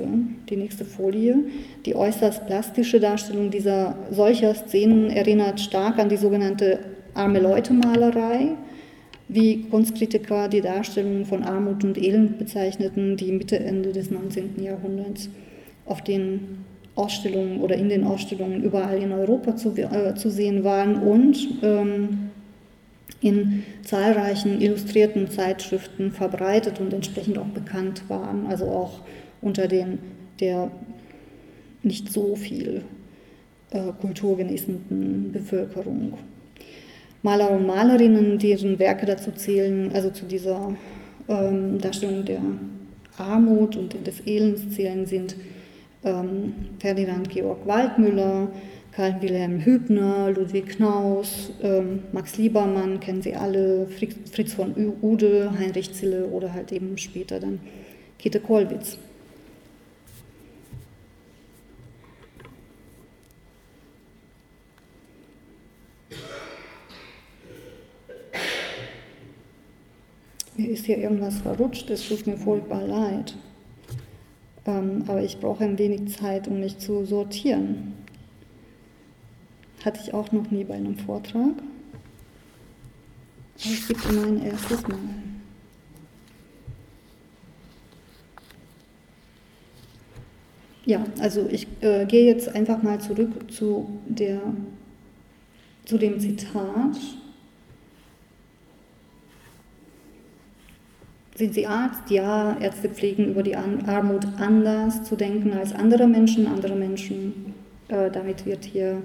die nächste Folie. Die äußerst plastische Darstellung dieser solcher Szenen erinnert stark an die sogenannte arme Leute-Malerei, wie Kunstkritiker die Darstellung von Armut und Elend bezeichneten, die Mitte, Ende des 19. Jahrhunderts auf den Ausstellungen oder in den Ausstellungen überall in Europa zu, äh, zu sehen waren und ähm, in zahlreichen illustrierten Zeitschriften verbreitet und entsprechend auch bekannt waren, also auch unter den der nicht so viel äh, kulturgenießenden Bevölkerung. Maler und Malerinnen, deren Werke dazu zählen, also zu dieser ähm, Darstellung der Armut und des Elends zählen, sind ähm, Ferdinand Georg Waldmüller, Karl Wilhelm Hübner, Ludwig Knaus, ähm, Max Liebermann, kennen Sie alle, Fritz von Ude, Heinrich Zille oder halt eben später dann Käthe Kollwitz. Mir ist hier irgendwas verrutscht, es tut mir furchtbar leid. Ähm, aber ich brauche ein wenig Zeit, um mich zu sortieren. Hatte ich auch noch nie bei einem Vortrag. Aber es gibt immer ein erstes Mal. Ja, also ich äh, gehe jetzt einfach mal zurück zu, der, zu dem Zitat. Sind Sie Arzt? Ja, Ärzte pflegen über die Armut anders zu denken als andere Menschen. Andere Menschen, äh, damit wird hier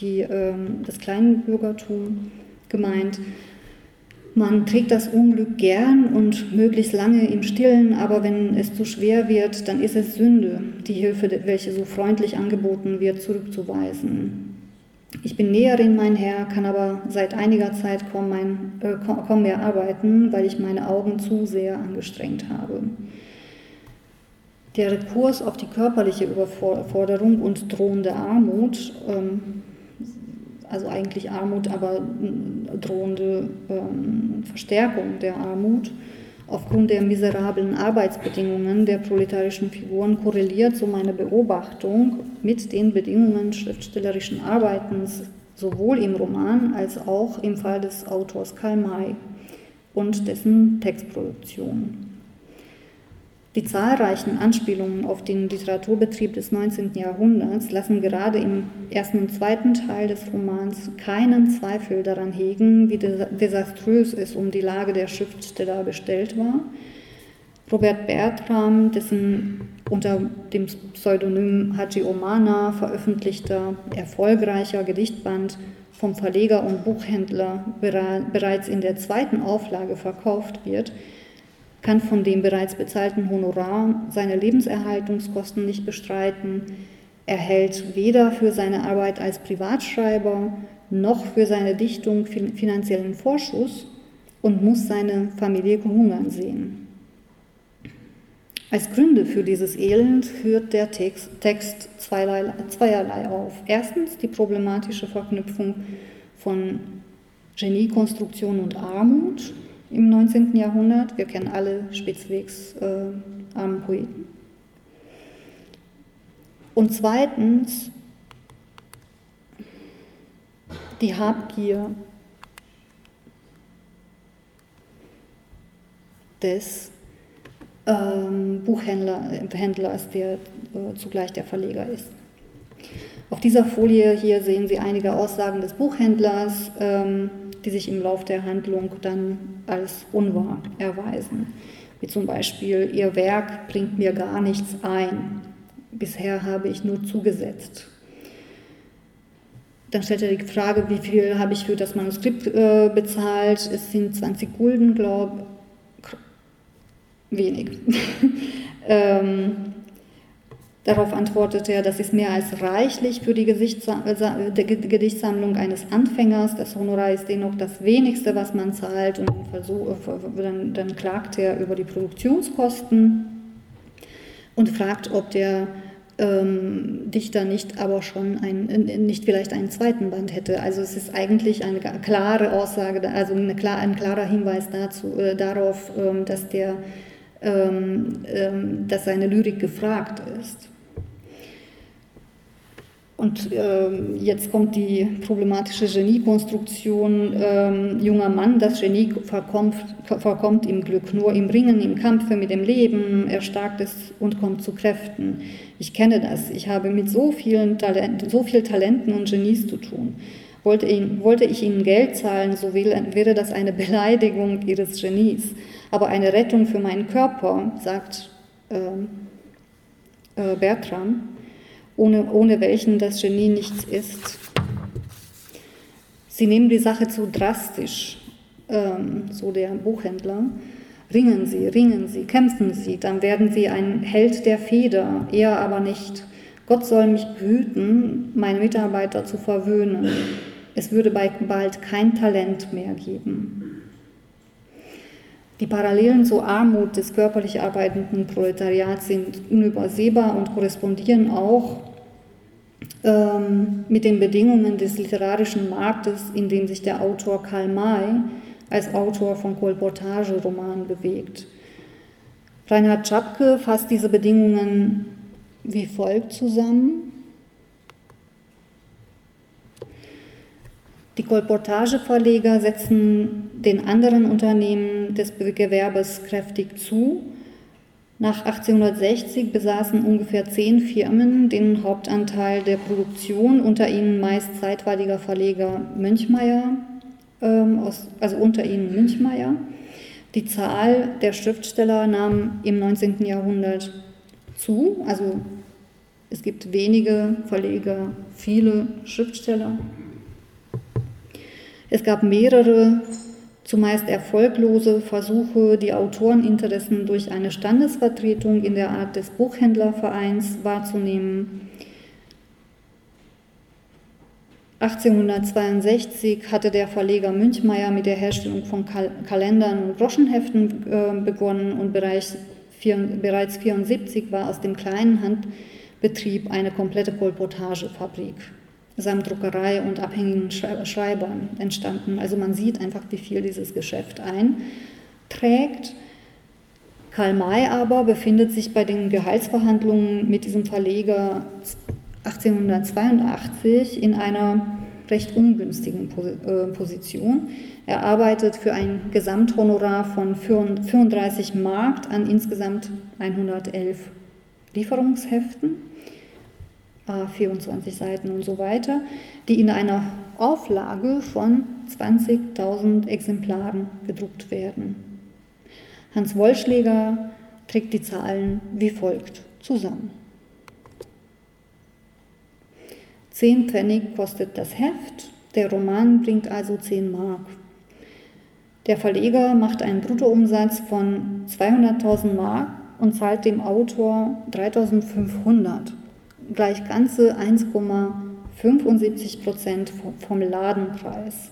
die, ähm, das Kleinbürgertum gemeint. Man trägt das Unglück gern und möglichst lange im Stillen, aber wenn es zu schwer wird, dann ist es Sünde, die Hilfe, welche so freundlich angeboten wird, zurückzuweisen. Ich bin Näherin, mein Herr, kann aber seit einiger Zeit kaum, mein, äh, kaum mehr arbeiten, weil ich meine Augen zu sehr angestrengt habe. Der Rekurs auf die körperliche Überforderung und drohende Armut ähm, also eigentlich Armut, aber drohende ähm, Verstärkung der Armut aufgrund der miserablen Arbeitsbedingungen der proletarischen Figuren korreliert, so meine Beobachtung, mit den Bedingungen schriftstellerischen Arbeitens, sowohl im Roman als auch im Fall des Autors Karl May und dessen Textproduktion. Die zahlreichen Anspielungen auf den Literaturbetrieb des 19. Jahrhunderts lassen gerade im ersten und zweiten Teil des Romans keinen Zweifel daran hegen, wie desaströs es um die Lage der Schriftsteller bestellt war. Robert Bertram, dessen unter dem Pseudonym Haji Omana veröffentlichter erfolgreicher Gedichtband vom Verleger und Buchhändler bereits in der zweiten Auflage verkauft wird, kann von dem bereits bezahlten Honorar seine Lebenserhaltungskosten nicht bestreiten, erhält weder für seine Arbeit als Privatschreiber noch für seine Dichtung finanziellen Vorschuss und muss seine Familie hungern sehen. Als Gründe für dieses Elend führt der Text, Text zweierlei auf. Erstens die problematische Verknüpfung von Geniekonstruktion und Armut im 19. Jahrhundert. Wir kennen alle Spitzwegs äh, armen Poeten. Und zweitens die Habgier des ähm, Buchhändlers, der äh, zugleich der Verleger ist. Auf dieser Folie hier sehen Sie einige Aussagen des Buchhändlers, ähm, die sich im Lauf der Handlung dann als unwahr erweisen. Wie zum Beispiel, Ihr Werk bringt mir gar nichts ein. Bisher habe ich nur zugesetzt. Dann stellt er die Frage, wie viel habe ich für das Manuskript äh, bezahlt? Es sind 20 Gulden, glaube ich wenig. [LAUGHS] ähm, darauf antwortet er, das ist mehr als reichlich für die Gedichtssammlung eines Anfängers. Das Honorar ist dennoch das wenigste, was man zahlt. Und dann, dann klagt er über die Produktionskosten und fragt, ob der ähm, Dichter nicht aber schon ein, nicht vielleicht einen zweiten Band hätte. Also es ist eigentlich eine klare Aussage, also eine, ein klarer Hinweis dazu, äh, darauf, ähm, dass der ähm, ähm, dass seine Lyrik gefragt ist. Und ähm, jetzt kommt die problematische Geniekonstruktion. Ähm, junger Mann, das Genie verkommt, verkommt im Glück, nur im Ringen, im Kampfe mit dem Leben, erstarkt es und kommt zu Kräften. Ich kenne das. Ich habe mit so vielen Talenten, so viel Talenten und Genies zu tun. Wollte, ihn, wollte ich ihnen Geld zahlen, so wäre das eine Beleidigung ihres Genies aber eine Rettung für meinen Körper, sagt ähm, äh, Bertram, ohne, ohne welchen das Genie nichts ist. Sie nehmen die Sache zu drastisch, ähm, so der Buchhändler. Ringen Sie, ringen Sie, kämpfen Sie, dann werden Sie ein Held der Feder, er aber nicht. Gott soll mich behüten, meine Mitarbeiter zu verwöhnen. Es würde bald kein Talent mehr geben. Die Parallelen zur Armut des körperlich arbeitenden Proletariats sind unübersehbar und korrespondieren auch ähm, mit den Bedingungen des literarischen Marktes, in dem sich der Autor Karl May als Autor von Kolportageromanen bewegt. Reinhard Czapke fasst diese Bedingungen wie folgt zusammen. Die Kolportageverleger setzen den anderen Unternehmen des Gewerbes kräftig zu. Nach 1860 besaßen ungefähr zehn Firmen den Hauptanteil der Produktion, unter ihnen meist zeitweiliger Verleger Münchmeier, ähm, aus, also unter ihnen Münchmeier. Die Zahl der Schriftsteller nahm im 19. Jahrhundert zu, also es gibt wenige Verleger, viele Schriftsteller. Es gab mehrere, zumeist erfolglose Versuche, die Autoreninteressen durch eine Standesvertretung in der Art des Buchhändlervereins wahrzunehmen. 1862 hatte der Verleger Münchmeier mit der Herstellung von Kal Kalendern und Groschenheften äh, begonnen und bereits 1974 war aus dem kleinen Handbetrieb eine komplette Kolportagefabrik samt Druckerei und abhängigen Schreibern entstanden. Also man sieht einfach, wie viel dieses Geschäft einträgt. Karl May aber befindet sich bei den Gehaltsverhandlungen mit diesem Verleger 1882 in einer recht ungünstigen äh, Position. Er arbeitet für ein Gesamthonorar von 35 Mark an insgesamt 111 Lieferungsheften. 24 Seiten und so weiter, die in einer Auflage von 20.000 Exemplaren gedruckt werden. Hans Wollschläger trägt die Zahlen wie folgt zusammen. 10 Pfennig kostet das Heft, der Roman bringt also 10 Mark. Der Verleger macht einen Bruttoumsatz von 200.000 Mark und zahlt dem Autor 3.500 gleich ganze 1,75 Prozent vom Ladenpreis.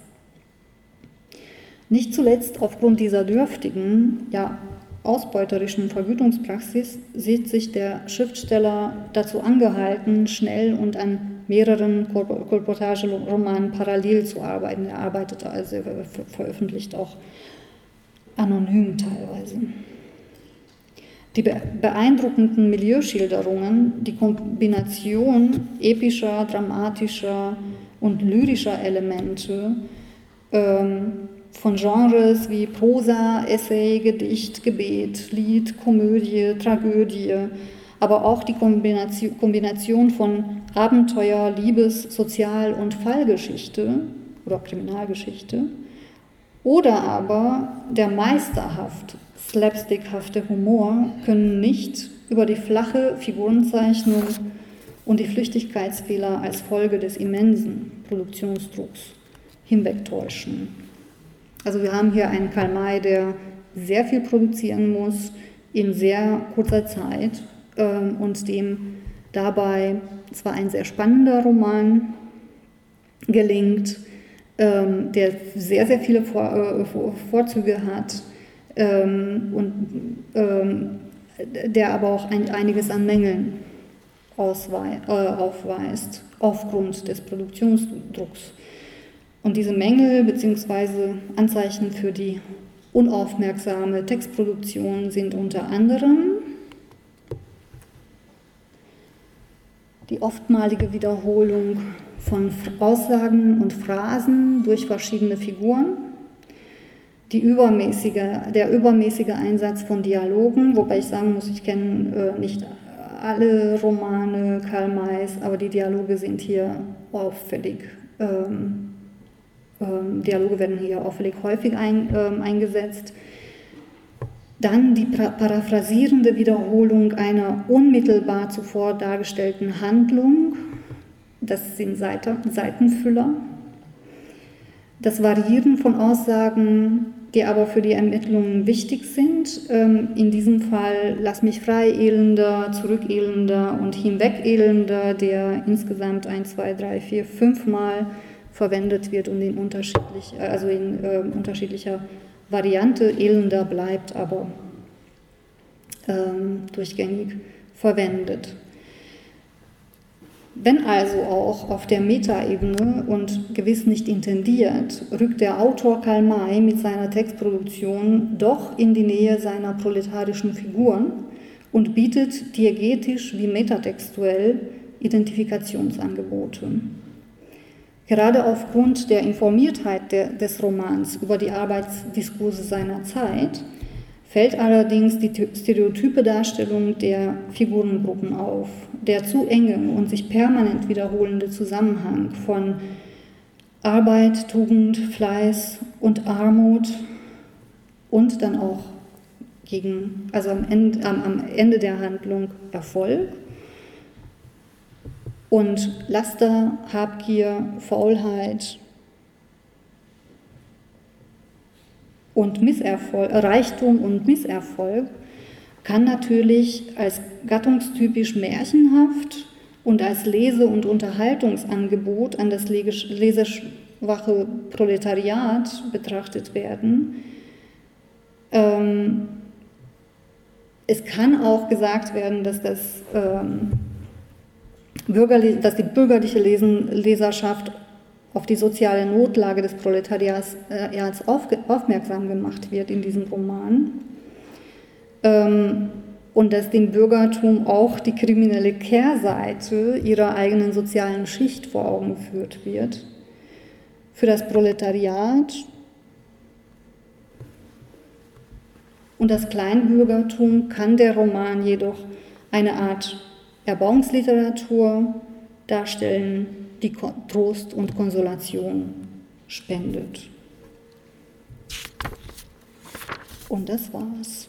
Nicht zuletzt aufgrund dieser dürftigen, ja ausbeuterischen Vergütungspraxis sieht sich der Schriftsteller dazu angehalten, schnell und an mehreren Kolportageromanen parallel zu arbeiten. Er arbeitet also, er veröffentlicht auch anonym teilweise. Die beeindruckenden Milieuschilderungen, die Kombination epischer, dramatischer und lyrischer Elemente ähm, von Genres wie Prosa, Essay, Gedicht, Gebet, Lied, Komödie, Tragödie, aber auch die Kombination von Abenteuer, Liebes-, Sozial- und Fallgeschichte oder Kriminalgeschichte oder aber der meisterhaft slapstickhafte Humor können nicht über die flache Figurenzeichnung und die Flüchtigkeitsfehler als Folge des immensen Produktionsdrucks hinwegtäuschen. Also wir haben hier einen Karl May, der sehr viel produzieren muss in sehr kurzer Zeit ähm, und dem dabei zwar ein sehr spannender Roman gelingt, ähm, der sehr, sehr viele Vor äh, Vorzüge hat und ähm, der aber auch ein, einiges an Mängeln äh, aufweist aufgrund des Produktionsdrucks. Und diese Mängel bzw. Anzeichen für die unaufmerksame Textproduktion sind unter anderem die oftmalige Wiederholung von Aussagen und Phrasen durch verschiedene Figuren, die übermäßige, der übermäßige Einsatz von Dialogen, wobei ich sagen muss, ich kenne äh, nicht alle Romane Karl Mays, aber die Dialoge sind hier auffällig ähm, ähm, Dialoge werden hier auffällig häufig ein, ähm, eingesetzt. Dann die paraphrasierende Wiederholung einer unmittelbar zuvor dargestellten Handlung. Das sind Seite, Seitenfüller. Das Variieren von Aussagen, die aber für die Ermittlungen wichtig sind. Ähm, in diesem Fall Lass mich frei, Elender, Zurück, Elender und Hinweg, Elender, der insgesamt ein, zwei, drei, vier, fünf Mal verwendet wird und in, unterschiedlich, äh, also in äh, unterschiedlicher Variante elender bleibt, aber ähm, durchgängig verwendet. Wenn also auch auf der Metaebene und gewiss nicht intendiert, rückt der Autor Karl May mit seiner Textproduktion doch in die Nähe seiner proletarischen Figuren und bietet diegetisch wie metatextuell Identifikationsangebote. Gerade aufgrund der Informiertheit des Romans über die Arbeitsdiskurse seiner Zeit fällt allerdings die stereotype Darstellung der Figurengruppen auf, der zu enge und sich permanent wiederholende Zusammenhang von Arbeit, Tugend, Fleiß und Armut und dann auch gegen, also am Ende, am Ende der Handlung Erfolg und Laster, Habgier, Faulheit und Misserfolg, Reichtum und Misserfolg kann natürlich als gattungstypisch märchenhaft und als Lese- und Unterhaltungsangebot an das leserschwache Proletariat betrachtet werden. Ähm, es kann auch gesagt werden, dass das ähm, dass die bürgerliche Leserschaft auf die soziale Notlage des Proletariats äh, aufmerksam gemacht wird in diesem Roman ähm, und dass dem Bürgertum auch die kriminelle Kehrseite ihrer eigenen sozialen Schicht vor Augen geführt wird. Für das Proletariat und das Kleinbürgertum kann der Roman jedoch eine Art Erbauungsliteratur darstellen, die Trost und Konsolation spendet. Und das war's.